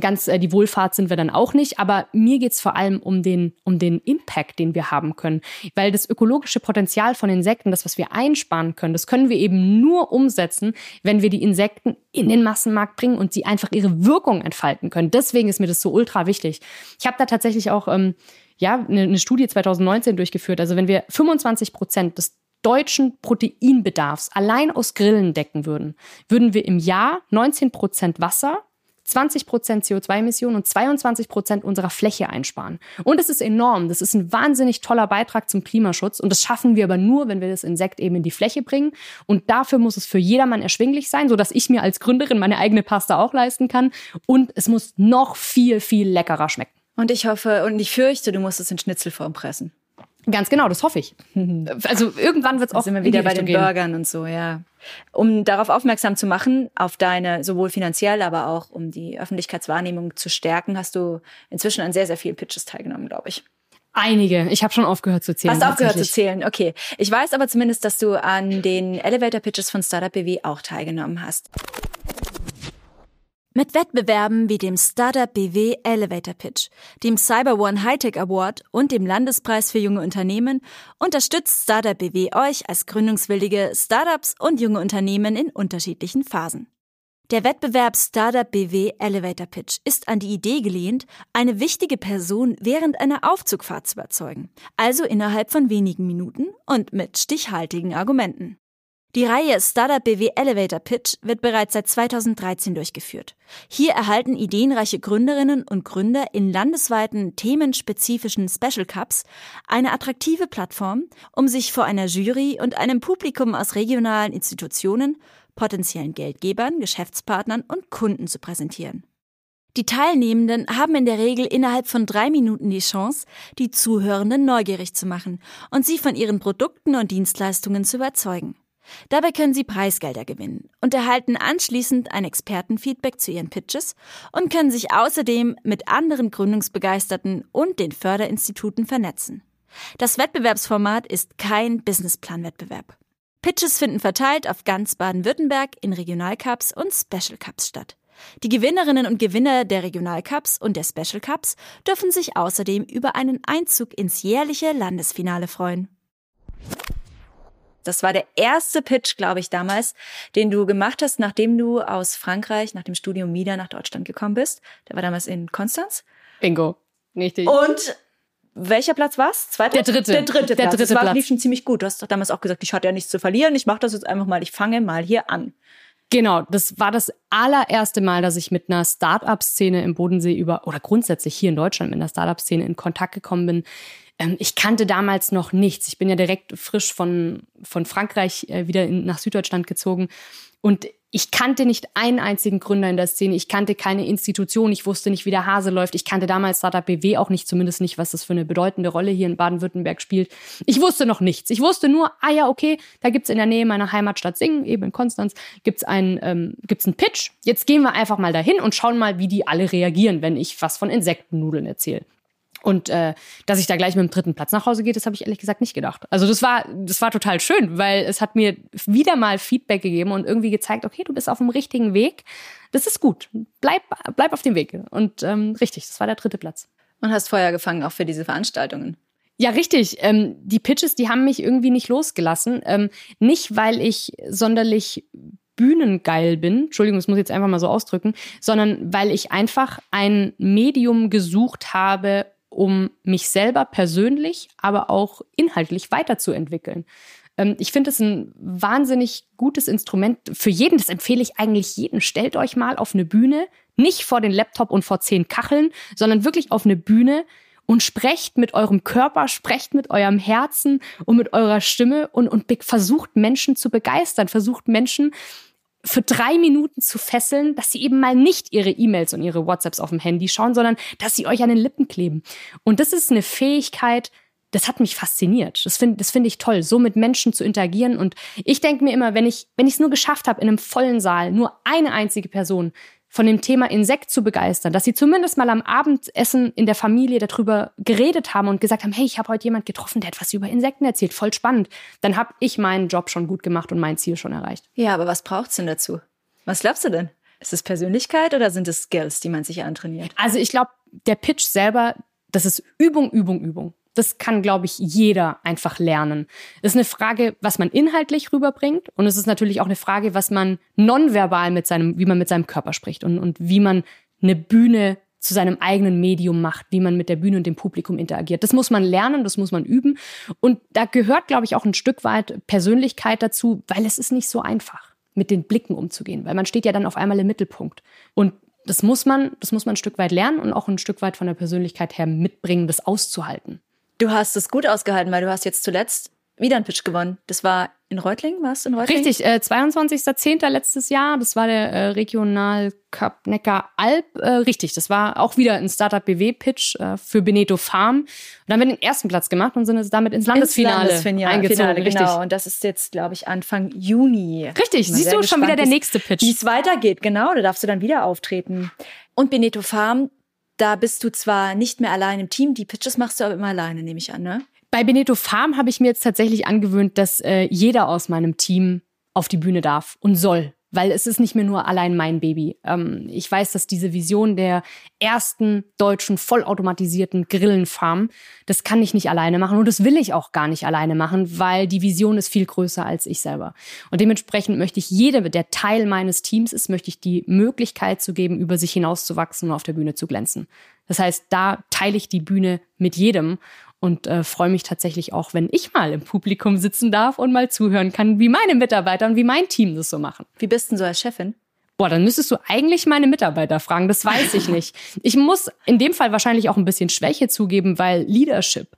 ganz äh, die Wohlfahrt sind wir dann auch nicht. Aber mir geht's vor allem um den, um den Impact, den wir haben können. Weil das ökologische Potenzial von Insekten, das, was wir einsparen können, das können wir eben nur umsetzen, wenn wir die Insekten in den Massenmarkt bringen und sie einfach ihre Wirkung entfalten können. Deswegen ist mir das so ultra wichtig. Ich habe da tatsächlich auch ähm, ja, eine, eine Studie 2019 durchgeführt. Also wenn wir 25 Prozent des deutschen Proteinbedarfs allein aus Grillen decken würden, würden wir im Jahr 19 Prozent Wasser, 20 Prozent CO2-Emissionen und 22 Prozent unserer Fläche einsparen. Und es ist enorm. Das ist ein wahnsinnig toller Beitrag zum Klimaschutz. Und das schaffen wir aber nur, wenn wir das Insekt eben in die Fläche bringen. Und dafür muss es für jedermann erschwinglich sein, sodass ich mir als Gründerin meine eigene Pasta auch leisten kann. Und es muss noch viel, viel leckerer schmecken.
Und ich hoffe und ich fürchte, du musst es in Schnitzelform pressen.
Ganz genau, das hoffe ich. Also irgendwann wird es auch
sind wir wieder bei den
gehen.
Burgern und so, ja. Um darauf aufmerksam zu machen, auf deine, sowohl finanziell, aber auch um die Öffentlichkeitswahrnehmung zu stärken, hast du inzwischen an sehr, sehr vielen Pitches teilgenommen, glaube ich.
Einige. Ich habe schon aufgehört zu zählen.
Hast aufgehört zu zählen, okay. Ich weiß aber zumindest, dass du an den Elevator Pitches von Startup BW auch teilgenommen hast. Mit Wettbewerben wie dem Startup BW Elevator Pitch, dem Cyber One Hightech Award und dem Landespreis für junge Unternehmen unterstützt Startup BW euch als gründungswillige Startups und junge Unternehmen in unterschiedlichen Phasen. Der Wettbewerb Startup BW Elevator Pitch ist an die Idee gelehnt, eine wichtige Person während einer Aufzugfahrt zu überzeugen, also innerhalb von wenigen Minuten und mit stichhaltigen Argumenten. Die Reihe Startup BW Elevator Pitch wird bereits seit 2013 durchgeführt. Hier erhalten ideenreiche Gründerinnen und Gründer in landesweiten themenspezifischen Special Cups eine attraktive Plattform, um sich vor einer Jury und einem Publikum aus regionalen Institutionen, potenziellen Geldgebern, Geschäftspartnern und Kunden zu präsentieren. Die Teilnehmenden haben in der Regel innerhalb von drei Minuten die Chance, die Zuhörenden neugierig zu machen und sie von ihren Produkten und Dienstleistungen zu überzeugen. Dabei können Sie Preisgelder gewinnen und erhalten anschließend ein Expertenfeedback zu Ihren Pitches und können sich außerdem mit anderen Gründungsbegeisterten und den Förderinstituten vernetzen. Das Wettbewerbsformat ist kein Businessplan-Wettbewerb. Pitches finden verteilt auf ganz Baden-Württemberg in Regionalcups und Special Cups statt. Die Gewinnerinnen und Gewinner der Regionalcups und der Special Cups dürfen sich außerdem über einen Einzug ins jährliche Landesfinale freuen. Das war der erste Pitch, glaube ich, damals, den du gemacht hast, nachdem du aus Frankreich nach dem Studium wieder nach Deutschland gekommen bist. Der war damals in Konstanz.
Bingo. Richtig.
Und welcher Platz war's? Zweiter?
Der dritte.
Der dritte
Der
Platz.
dritte
das war,
Platz.
lief schon ziemlich gut. Du hast doch damals auch gesagt, ich hatte ja nichts zu verlieren. Ich mache das jetzt einfach mal. Ich fange mal hier an.
Genau, das war das allererste Mal, dass ich mit einer Start-up-Szene im Bodensee über oder grundsätzlich hier in Deutschland mit einer Start-up-Szene in Kontakt gekommen bin. Ähm, ich kannte damals noch nichts. Ich bin ja direkt frisch von, von Frankreich äh, wieder in, nach Süddeutschland gezogen und ich kannte nicht einen einzigen Gründer in der Szene. Ich kannte keine Institution. Ich wusste nicht, wie der Hase läuft. Ich kannte damals Startup BW auch nicht, zumindest nicht, was das für eine bedeutende Rolle hier in Baden-Württemberg spielt. Ich wusste noch nichts. Ich wusste nur, ah ja, okay, da gibt's in der Nähe meiner Heimatstadt Singen, eben in Konstanz, gibt's einen, ähm, gibt's einen Pitch. Jetzt gehen wir einfach mal dahin und schauen mal, wie die alle reagieren, wenn ich was von Insektennudeln erzähle. Und äh, dass ich da gleich mit dem dritten Platz nach Hause gehe, das habe ich ehrlich gesagt nicht gedacht. Also das war, das war total schön, weil es hat mir wieder mal Feedback gegeben und irgendwie gezeigt, okay, du bist auf dem richtigen Weg. Das ist gut. Bleib, bleib auf dem Weg. Und ähm, richtig, das war der dritte Platz.
Und hast Feuer gefangen auch für diese Veranstaltungen.
Ja, richtig. Ähm, die Pitches, die haben mich irgendwie nicht losgelassen. Ähm, nicht, weil ich sonderlich bühnengeil bin, Entschuldigung, das muss ich jetzt einfach mal so ausdrücken, sondern weil ich einfach ein Medium gesucht habe, um mich selber persönlich, aber auch inhaltlich weiterzuentwickeln. Ähm, ich finde es ein wahnsinnig gutes Instrument für jeden. Das empfehle ich eigentlich jedem. Stellt euch mal auf eine Bühne, nicht vor den Laptop und vor zehn Kacheln, sondern wirklich auf eine Bühne und sprecht mit eurem Körper, sprecht mit eurem Herzen und mit eurer Stimme und, und versucht Menschen zu begeistern, versucht Menschen für drei Minuten zu fesseln, dass sie eben mal nicht ihre E-Mails und ihre WhatsApps auf dem Handy schauen, sondern dass sie euch an den Lippen kleben. Und das ist eine Fähigkeit, das hat mich fasziniert. Das finde das finde ich toll, so mit Menschen zu interagieren. Und ich denke mir immer, wenn ich wenn ich es nur geschafft habe, in einem vollen Saal nur eine einzige Person von dem Thema Insekt zu begeistern, dass sie zumindest mal am Abendessen in der Familie darüber geredet haben und gesagt haben, hey, ich habe heute jemand getroffen, der etwas über Insekten erzählt, voll spannend, dann habe ich meinen Job schon gut gemacht und mein Ziel schon erreicht.
Ja, aber was braucht's denn dazu? Was glaubst du denn? Ist es Persönlichkeit oder sind es Skills, die man sich antrainiert?
Also ich glaube, der Pitch selber, das ist Übung, Übung, Übung. Das kann, glaube ich, jeder einfach lernen. Es ist eine Frage, was man inhaltlich rüberbringt. Und es ist natürlich auch eine Frage, was man nonverbal mit seinem, wie man mit seinem Körper spricht und, und wie man eine Bühne zu seinem eigenen Medium macht, wie man mit der Bühne und dem Publikum interagiert. Das muss man lernen, das muss man üben. Und da gehört, glaube ich, auch ein Stück weit Persönlichkeit dazu, weil es ist nicht so einfach, mit den Blicken umzugehen, weil man steht ja dann auf einmal im Mittelpunkt. Und das muss man, das muss man ein Stück weit lernen und auch ein Stück weit von der Persönlichkeit her mitbringen, das auszuhalten.
Du hast es gut ausgehalten, weil du hast jetzt zuletzt wieder einen Pitch gewonnen. Das war in Reutling, warst du in Reutling?
Richtig, äh, 22.10. letztes Jahr. Das war der äh, Regional Cup Neckar Alp. Äh, richtig, das war auch wieder ein Startup BW Pitch äh, für Beneto Farm. Und dann haben wir den ersten Platz gemacht und sind jetzt damit ins Landesfinale, ins Landesfinale eingezogen. Finale,
genau. Und das ist jetzt, glaube ich, Anfang Juni.
Richtig, siehst du schon wieder der nächste Pitch.
Wie es weitergeht, genau. Da darfst du dann wieder auftreten. Und Beneto Farm, da bist du zwar nicht mehr allein im Team, die Pitches machst du aber immer alleine, nehme ich an, ne?
Bei Beneto Farm habe ich mir jetzt tatsächlich angewöhnt, dass äh, jeder aus meinem Team auf die Bühne darf und soll weil es ist nicht mehr nur allein mein Baby. Ähm, ich weiß, dass diese Vision der ersten deutschen vollautomatisierten Grillenfarm, das kann ich nicht alleine machen und das will ich auch gar nicht alleine machen, weil die Vision ist viel größer als ich selber. Und dementsprechend möchte ich jedem, der Teil meines Teams ist, möchte ich die Möglichkeit zu geben, über sich hinauszuwachsen und auf der Bühne zu glänzen. Das heißt, da teile ich die Bühne mit jedem und äh, freue mich tatsächlich auch, wenn ich mal im Publikum sitzen darf und mal zuhören kann, wie meine Mitarbeiter und wie mein Team das so machen.
Wie bist denn so als Chefin?
Boah, dann müsstest du eigentlich meine Mitarbeiter fragen. Das weiß ich nicht. Ich muss in dem Fall wahrscheinlich auch ein bisschen Schwäche zugeben, weil Leadership.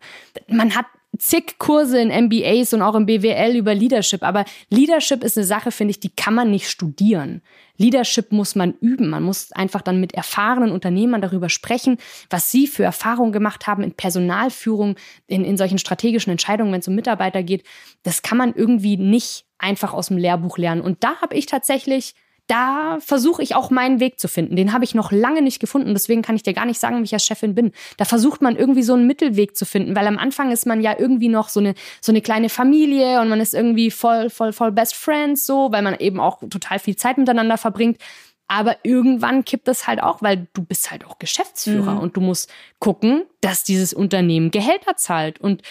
Man hat zig Kurse in MBAs und auch im BWL über Leadership. Aber Leadership ist eine Sache, finde ich, die kann man nicht studieren. Leadership muss man üben. Man muss einfach dann mit erfahrenen Unternehmern darüber sprechen, was sie für Erfahrungen gemacht haben in Personalführung, in, in solchen strategischen Entscheidungen, wenn es um Mitarbeiter geht. Das kann man irgendwie nicht einfach aus dem Lehrbuch lernen. Und da habe ich tatsächlich da versuche ich auch meinen Weg zu finden. Den habe ich noch lange nicht gefunden. Deswegen kann ich dir gar nicht sagen, wie ich als Chefin bin. Da versucht man irgendwie so einen Mittelweg zu finden, weil am Anfang ist man ja irgendwie noch so eine, so eine kleine Familie und man ist irgendwie voll, voll, voll Best Friends so, weil man eben auch total viel Zeit miteinander verbringt. Aber irgendwann kippt das halt auch, weil du bist halt auch Geschäftsführer mhm. und du musst gucken, dass dieses Unternehmen Gehälter zahlt. Und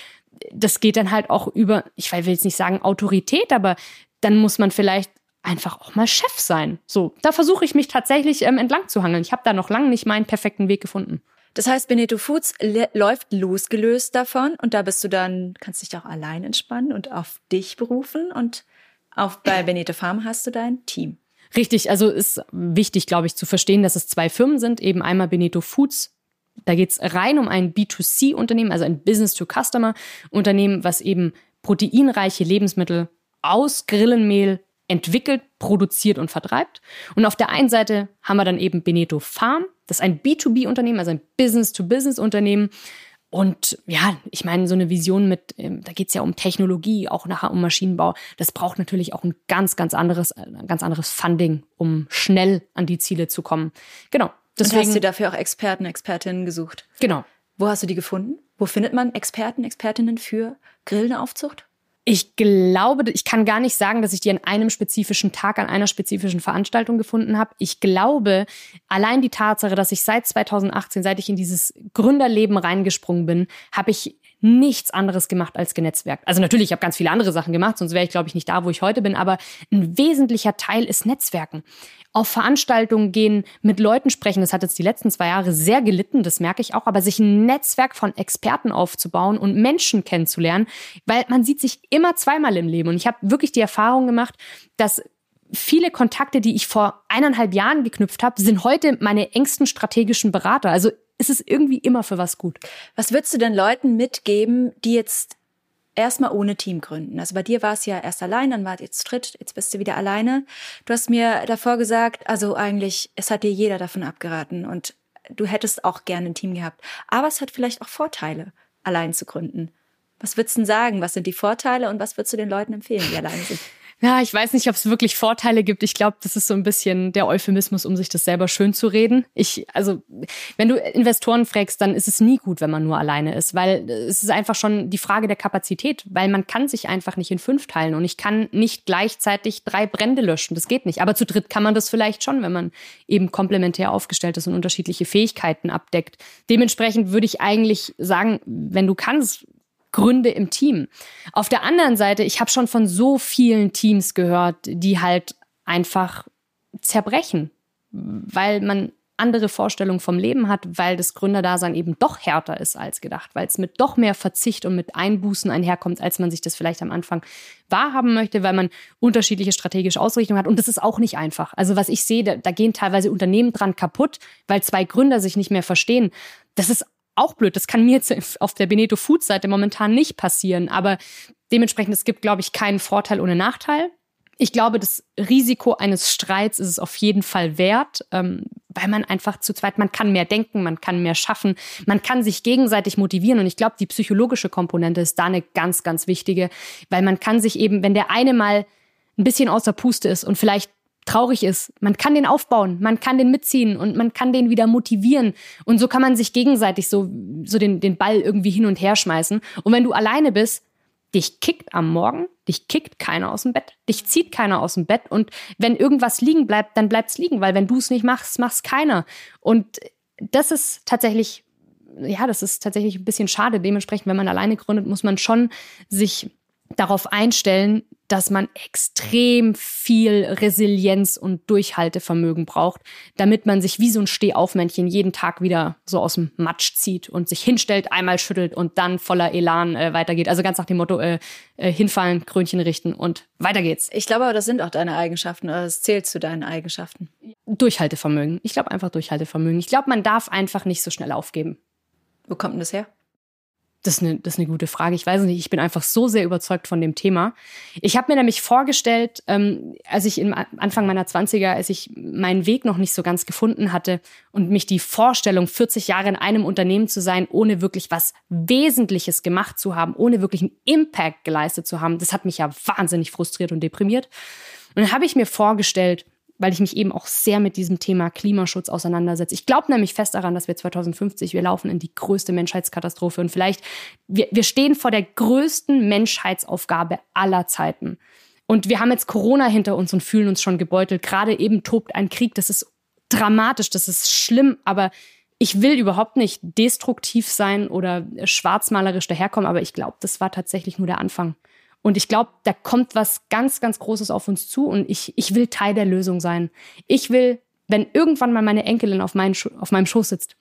das geht dann halt auch über, ich will jetzt nicht sagen Autorität, aber dann muss man vielleicht einfach auch mal Chef sein. So, da versuche ich mich tatsächlich ähm, entlang zu hangeln. Ich habe da noch lange nicht meinen perfekten Weg gefunden.
Das heißt, Beneto Foods läuft losgelöst davon und da bist du dann, kannst dich auch allein entspannen und auf dich berufen und auch bei Beneto Farm hast du dein Team.
Richtig, also ist wichtig, glaube ich, zu verstehen, dass es zwei Firmen sind. Eben einmal Beneto Foods. Da geht's rein um ein B2C-Unternehmen, also ein Business-to-Customer-Unternehmen, was eben proteinreiche Lebensmittel aus Grillenmehl entwickelt, produziert und vertreibt. Und auf der einen Seite haben wir dann eben Beneto Farm, das ist ein B2B-Unternehmen, also ein Business-to-Business-Unternehmen. Und ja, ich meine, so eine Vision mit, ähm, da geht's ja um Technologie, auch nachher um Maschinenbau. Das braucht natürlich auch ein ganz, ganz anderes, ein ganz anderes Funding, um schnell an die Ziele zu kommen. Genau.
Deswegen, Und hast du dafür auch Experten, Expertinnen gesucht?
Genau.
Wo hast du die gefunden? Wo findet man Experten, Expertinnen für Grillenaufzucht?
Ich glaube, ich kann gar nicht sagen, dass ich die an einem spezifischen Tag, an einer spezifischen Veranstaltung gefunden habe. Ich glaube, allein die Tatsache, dass ich seit 2018, seit ich in dieses Gründerleben reingesprungen bin, habe ich nichts anderes gemacht als genetzwerkt. Also natürlich, ich habe ganz viele andere Sachen gemacht, sonst wäre ich, glaube ich, nicht da, wo ich heute bin. Aber ein wesentlicher Teil ist Netzwerken. Auf Veranstaltungen gehen, mit Leuten sprechen. Das hat jetzt die letzten zwei Jahre sehr gelitten, das merke ich auch. Aber sich ein Netzwerk von Experten aufzubauen und Menschen kennenzulernen, weil man sieht sich immer zweimal im Leben. Und ich habe wirklich die Erfahrung gemacht, dass viele Kontakte, die ich vor eineinhalb Jahren geknüpft habe, sind heute meine engsten strategischen Berater. Also ist es irgendwie immer für was gut.
Was würdest du denn Leuten mitgeben, die jetzt erstmal ohne Team gründen? Also bei dir war es ja erst allein, dann war es jetzt dritt, jetzt bist du wieder alleine. Du hast mir davor gesagt, also eigentlich, es hat dir jeder davon abgeraten und du hättest auch gerne ein Team gehabt. Aber es hat vielleicht auch Vorteile, allein zu gründen. Was würdest du denn sagen? Was sind die Vorteile und was würdest du den Leuten empfehlen, die alleine sind?
Ja, ich weiß nicht, ob es wirklich Vorteile gibt. Ich glaube, das ist so ein bisschen der Euphemismus, um sich das selber schön zu reden. Ich, also, wenn du Investoren fragst, dann ist es nie gut, wenn man nur alleine ist, weil es ist einfach schon die Frage der Kapazität, weil man kann sich einfach nicht in fünf teilen und ich kann nicht gleichzeitig drei Brände löschen. Das geht nicht. Aber zu dritt kann man das vielleicht schon, wenn man eben komplementär aufgestellt ist und unterschiedliche Fähigkeiten abdeckt. Dementsprechend würde ich eigentlich sagen, wenn du kannst, Gründe im Team. Auf der anderen Seite, ich habe schon von so vielen Teams gehört, die halt einfach zerbrechen, weil man andere Vorstellungen vom Leben hat, weil das Gründerdasein eben doch härter ist als gedacht, weil es mit doch mehr Verzicht und mit Einbußen einherkommt, als man sich das vielleicht am Anfang wahrhaben möchte, weil man unterschiedliche strategische Ausrichtungen hat. Und das ist auch nicht einfach. Also was ich sehe, da, da gehen teilweise Unternehmen dran kaputt, weil zwei Gründer sich nicht mehr verstehen. Das ist auch blöd. Das kann mir jetzt auf der Beneto Food Seite momentan nicht passieren. Aber dementsprechend, es gibt, glaube ich, keinen Vorteil ohne Nachteil. Ich glaube, das Risiko eines Streits ist es auf jeden Fall wert, ähm, weil man einfach zu zweit, man kann mehr denken, man kann mehr schaffen, man kann sich gegenseitig motivieren. Und ich glaube, die psychologische Komponente ist da eine ganz, ganz wichtige, weil man kann sich eben, wenn der eine mal ein bisschen außer Puste ist und vielleicht traurig ist. Man kann den aufbauen, man kann den mitziehen und man kann den wieder motivieren. Und so kann man sich gegenseitig so, so den, den Ball irgendwie hin und her schmeißen. Und wenn du alleine bist, dich kickt am Morgen, dich kickt keiner aus dem Bett, dich zieht keiner aus dem Bett. Und wenn irgendwas liegen bleibt, dann bleibt's liegen, weil wenn du es nicht machst, mach's keiner. Und das ist tatsächlich, ja, das ist tatsächlich ein bisschen schade. Dementsprechend, wenn man alleine gründet, muss man schon sich darauf einstellen, dass man extrem viel Resilienz und Durchhaltevermögen braucht, damit man sich wie so ein Stehaufmännchen jeden Tag wieder so aus dem Matsch zieht und sich hinstellt, einmal schüttelt und dann voller Elan äh, weitergeht. Also ganz nach dem Motto, äh, äh, hinfallen, Krönchen richten und weiter geht's.
Ich glaube aber, das sind auch deine Eigenschaften oder es zählt zu deinen Eigenschaften.
Durchhaltevermögen. Ich glaube einfach Durchhaltevermögen. Ich glaube, man darf einfach nicht so schnell aufgeben.
Wo kommt denn das her?
Das ist, eine, das ist eine gute Frage. Ich weiß nicht, ich bin einfach so sehr überzeugt von dem Thema. Ich habe mir nämlich vorgestellt, ähm, als ich im Anfang meiner 20er, als ich meinen Weg noch nicht so ganz gefunden hatte und mich die Vorstellung, 40 Jahre in einem Unternehmen zu sein, ohne wirklich was Wesentliches gemacht zu haben, ohne wirklich einen Impact geleistet zu haben, das hat mich ja wahnsinnig frustriert und deprimiert. Und dann habe ich mir vorgestellt, weil ich mich eben auch sehr mit diesem Thema Klimaschutz auseinandersetze. Ich glaube nämlich fest daran, dass wir 2050, wir laufen in die größte Menschheitskatastrophe und vielleicht, wir, wir stehen vor der größten Menschheitsaufgabe aller Zeiten. Und wir haben jetzt Corona hinter uns und fühlen uns schon gebeutelt. Gerade eben tobt ein Krieg, das ist dramatisch, das ist schlimm, aber ich will überhaupt nicht destruktiv sein oder schwarzmalerisch daherkommen, aber ich glaube, das war tatsächlich nur der Anfang. Und ich glaube, da kommt was ganz, ganz Großes auf uns zu und ich, ich will Teil der Lösung sein. Ich will, wenn irgendwann mal meine Enkelin auf, mein, auf meinem Schoß sitzt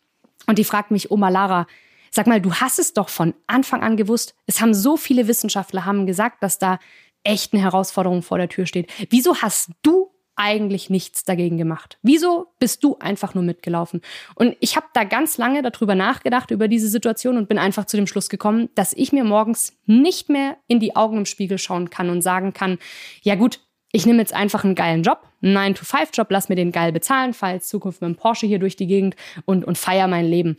und die fragt mich, Oma Lara, sag mal, du hast es doch von Anfang an gewusst. Es haben so viele Wissenschaftler haben gesagt, dass da echt eine Herausforderung vor der Tür steht. Wieso hast du eigentlich nichts dagegen gemacht? Wieso bist du einfach nur mitgelaufen? Und ich habe da ganz lange darüber nachgedacht, über diese Situation und bin einfach zu dem Schluss gekommen, dass ich mir morgens nicht mehr in die Augen im Spiegel schauen kann und sagen kann, ja gut, ich nehme jetzt einfach einen geilen Job, einen 9-to-5-Job, lass mir den geil bezahlen, fahre jetzt Zukunft mit dem Porsche hier durch die Gegend und, und feier mein Leben.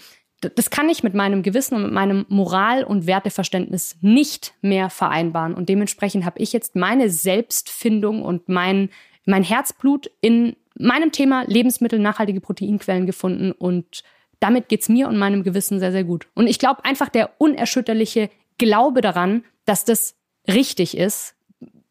Das kann ich mit meinem Gewissen und mit meinem Moral- und Werteverständnis nicht mehr vereinbaren. Und dementsprechend habe ich jetzt meine Selbstfindung und mein mein Herzblut in meinem Thema Lebensmittel, nachhaltige Proteinquellen gefunden und damit geht's mir und meinem Gewissen sehr, sehr gut. Und ich glaube einfach der unerschütterliche Glaube daran, dass das richtig ist,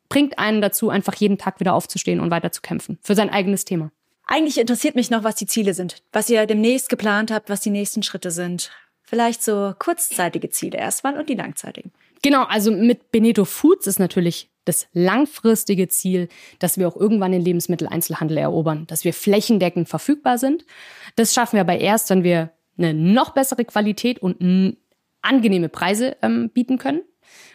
bringt einen dazu, einfach jeden Tag wieder aufzustehen und weiter zu kämpfen für sein eigenes Thema.
Eigentlich interessiert mich noch, was die Ziele sind, was ihr demnächst geplant habt, was die nächsten Schritte sind. vielleicht so kurzzeitige Ziele erstmal und die langzeitigen.
Genau, also mit Beneto Foods ist natürlich das langfristige Ziel, dass wir auch irgendwann den Lebensmitteleinzelhandel erobern, dass wir flächendeckend verfügbar sind. Das schaffen wir aber erst, wenn wir eine noch bessere Qualität und angenehme Preise ähm, bieten können.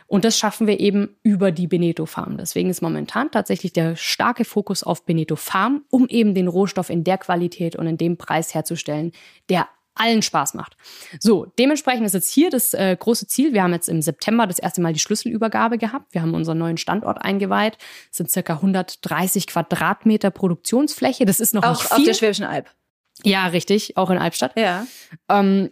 Und das schaffen wir eben über die Beneto Farm. Deswegen ist momentan tatsächlich der starke Fokus auf Beneto Farm, um eben den Rohstoff in der Qualität und in dem Preis herzustellen, der allen Spaß macht. So, dementsprechend ist jetzt hier das äh, große Ziel. Wir haben jetzt im September das erste Mal die Schlüsselübergabe gehabt. Wir haben unseren neuen Standort eingeweiht. Das sind circa 130 Quadratmeter Produktionsfläche. Das ist noch
auch
nicht viel.
auf der Schwäbischen Alb.
Ja, richtig, auch in Albstadt.
Ja.
Ähm,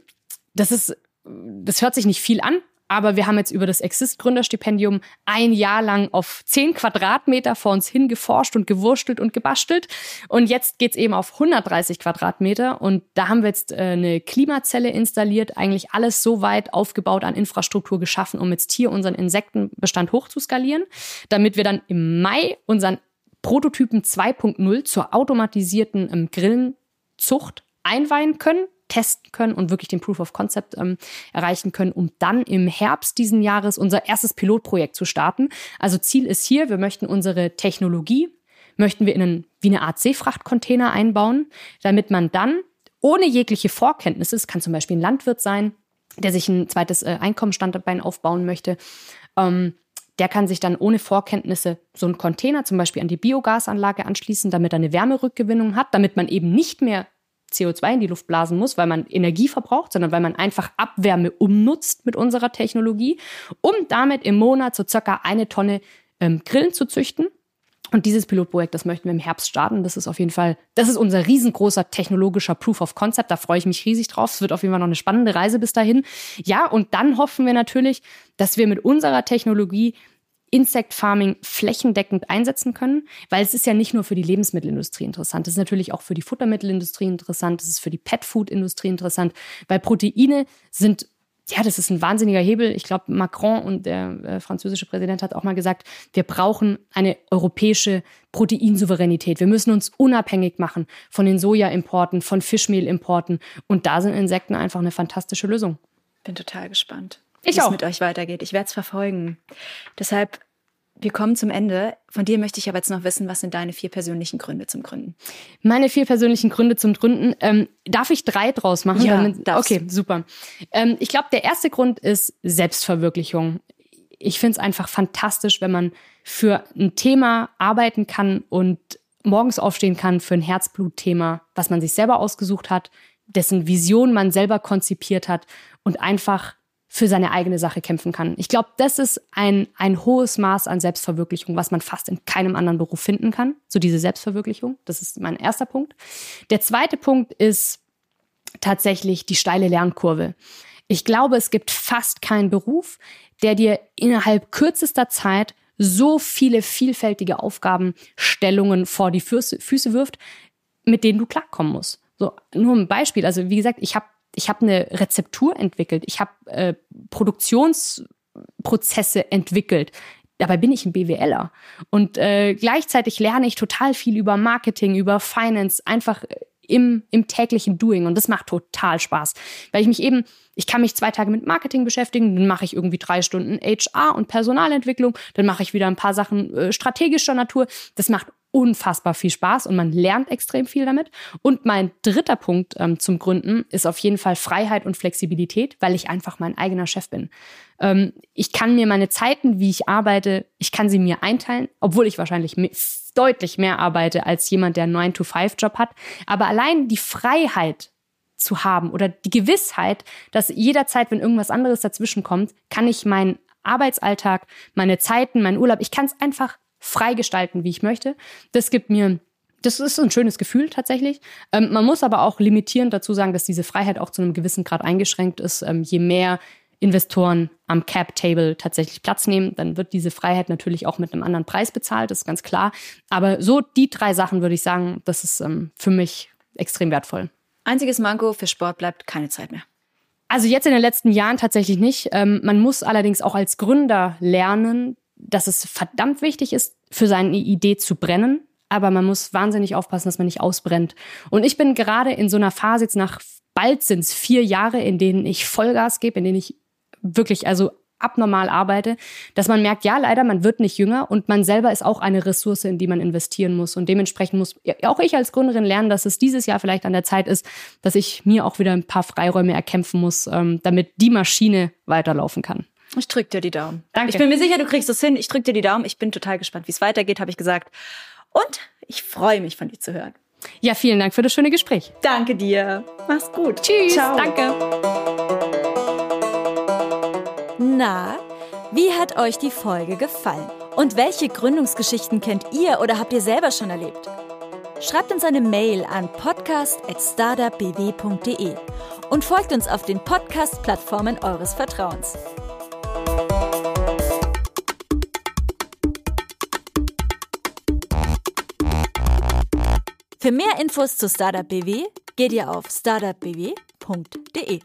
das ist, das hört sich nicht viel an, aber wir haben jetzt über das Exist-Gründerstipendium ein Jahr lang auf zehn Quadratmeter vor uns hingeforscht und gewurstelt und gebastelt. Und jetzt geht's eben auf 130 Quadratmeter. Und da haben wir jetzt äh, eine Klimazelle installiert, eigentlich alles so weit aufgebaut an Infrastruktur geschaffen, um jetzt hier unseren Insektenbestand hochzuskalieren, damit wir dann im Mai unseren Prototypen 2.0 zur automatisierten ähm, Grillenzucht einweihen können testen können und wirklich den Proof of Concept ähm, erreichen können, um dann im Herbst diesen Jahres unser erstes Pilotprojekt zu starten. Also Ziel ist hier, wir möchten unsere Technologie, möchten wir in einen, wie eine Art Seefrachtcontainer einbauen, damit man dann ohne jegliche Vorkenntnisse, es kann zum Beispiel ein Landwirt sein, der sich ein zweites äh, Einkommensstandbein aufbauen möchte, ähm, der kann sich dann ohne Vorkenntnisse so einen Container zum Beispiel an die Biogasanlage anschließen, damit er eine Wärmerückgewinnung hat, damit man eben nicht mehr CO2 in die Luft blasen muss, weil man Energie verbraucht, sondern weil man einfach Abwärme umnutzt mit unserer Technologie, um damit im Monat so circa eine Tonne ähm, Grillen zu züchten. Und dieses Pilotprojekt, das möchten wir im Herbst starten. Das ist auf jeden Fall, das ist unser riesengroßer technologischer Proof of Concept. Da freue ich mich riesig drauf. Es wird auf jeden Fall noch eine spannende Reise bis dahin. Ja, und dann hoffen wir natürlich, dass wir mit unserer Technologie Insect Farming flächendeckend einsetzen können, weil es ist ja nicht nur für die Lebensmittelindustrie interessant, es ist natürlich auch für die Futtermittelindustrie interessant, es ist für die Pet-Food-Industrie interessant, weil Proteine sind ja, das ist ein wahnsinniger Hebel. Ich glaube, Macron und der äh, französische Präsident hat auch mal gesagt, wir brauchen eine europäische Proteinsouveränität. Wir müssen uns unabhängig machen von den Sojaimporten, von Fischmehlimporten. Und da sind Insekten einfach eine fantastische Lösung.
Bin total gespannt
ich
wie
auch.
es mit euch weitergeht. Ich werde es verfolgen. Deshalb, wir kommen zum Ende. Von dir möchte ich aber jetzt noch wissen, was sind deine vier persönlichen Gründe zum Gründen?
Meine vier persönlichen Gründe zum Gründen. Ähm, darf ich drei draus machen?
Ja,
Damit, okay, super. Ähm, ich glaube, der erste Grund ist Selbstverwirklichung. Ich finde es einfach fantastisch, wenn man für ein Thema arbeiten kann und morgens aufstehen kann für ein Herzblutthema, was man sich selber ausgesucht hat, dessen Vision man selber konzipiert hat und einfach für seine eigene Sache kämpfen kann. Ich glaube, das ist ein, ein hohes Maß an Selbstverwirklichung, was man fast in keinem anderen Beruf finden kann. So diese Selbstverwirklichung. Das ist mein erster Punkt. Der zweite Punkt ist tatsächlich die steile Lernkurve. Ich glaube, es gibt fast keinen Beruf, der dir innerhalb kürzester Zeit so viele vielfältige Aufgabenstellungen vor die Füße, Füße wirft, mit denen du klarkommen musst. So, nur ein Beispiel. Also, wie gesagt, ich habe ich habe eine Rezeptur entwickelt, ich habe äh, Produktionsprozesse entwickelt. Dabei bin ich ein BWLer. Und äh, gleichzeitig lerne ich total viel über Marketing, über Finance, einfach im, im täglichen Doing. Und das macht total Spaß. Weil ich mich eben, ich kann mich zwei Tage mit Marketing beschäftigen, dann mache ich irgendwie drei Stunden HR und Personalentwicklung, dann mache ich wieder ein paar Sachen äh, strategischer Natur. Das macht unfassbar viel Spaß und man lernt extrem viel damit. Und mein dritter Punkt ähm, zum Gründen ist auf jeden Fall Freiheit und Flexibilität, weil ich einfach mein eigener Chef bin. Ähm, ich kann mir meine Zeiten, wie ich arbeite, ich kann sie mir einteilen, obwohl ich wahrscheinlich deutlich mehr arbeite als jemand, der einen 9-to-5-Job hat. Aber allein die Freiheit zu haben oder die Gewissheit, dass jederzeit, wenn irgendwas anderes dazwischen kommt, kann ich meinen Arbeitsalltag, meine Zeiten, meinen Urlaub, ich kann es einfach frei gestalten, wie ich möchte. Das gibt mir das ist ein schönes Gefühl tatsächlich. Ähm, man muss aber auch limitierend dazu sagen, dass diese Freiheit auch zu einem gewissen Grad eingeschränkt ist. Ähm, je mehr Investoren am Cap-Table tatsächlich Platz nehmen, dann wird diese Freiheit natürlich auch mit einem anderen Preis bezahlt, das ist ganz klar. Aber so die drei Sachen würde ich sagen, das ist ähm, für mich extrem wertvoll.
Einziges Manko für Sport bleibt keine Zeit mehr.
Also jetzt in den letzten Jahren tatsächlich nicht. Ähm, man muss allerdings auch als Gründer lernen, dass es verdammt wichtig ist, für seine Idee zu brennen. aber man muss wahnsinnig aufpassen, dass man nicht ausbrennt. Und ich bin gerade in so einer Phase jetzt nach bald sind es vier Jahre, in denen ich Vollgas gebe, in denen ich wirklich also abnormal arbeite, dass man merkt, ja, leider, man wird nicht jünger und man selber ist auch eine Ressource, in die man investieren muss. Und dementsprechend muss auch ich als Gründerin lernen, dass es dieses Jahr vielleicht an der Zeit ist, dass ich mir auch wieder ein paar Freiräume erkämpfen muss, ähm, damit die Maschine weiterlaufen kann.
Ich drück dir die Daumen.
Danke.
Ich bin mir sicher, du kriegst es hin. Ich drück dir die Daumen. Ich bin total gespannt, wie es weitergeht, habe ich gesagt. Und ich freue mich, von dir zu hören.
Ja, vielen Dank für das schöne Gespräch.
Danke dir. Mach's gut.
Tschüss.
Ciao.
Danke.
Na, wie hat euch die Folge gefallen? Und welche Gründungsgeschichten kennt ihr oder habt ihr selber schon erlebt? Schreibt uns eine Mail an podcast.startupbw.de und folgt uns auf den Podcast-Plattformen eures Vertrauens. Für mehr Infos zu Startup BW geht ihr auf startupbw.de.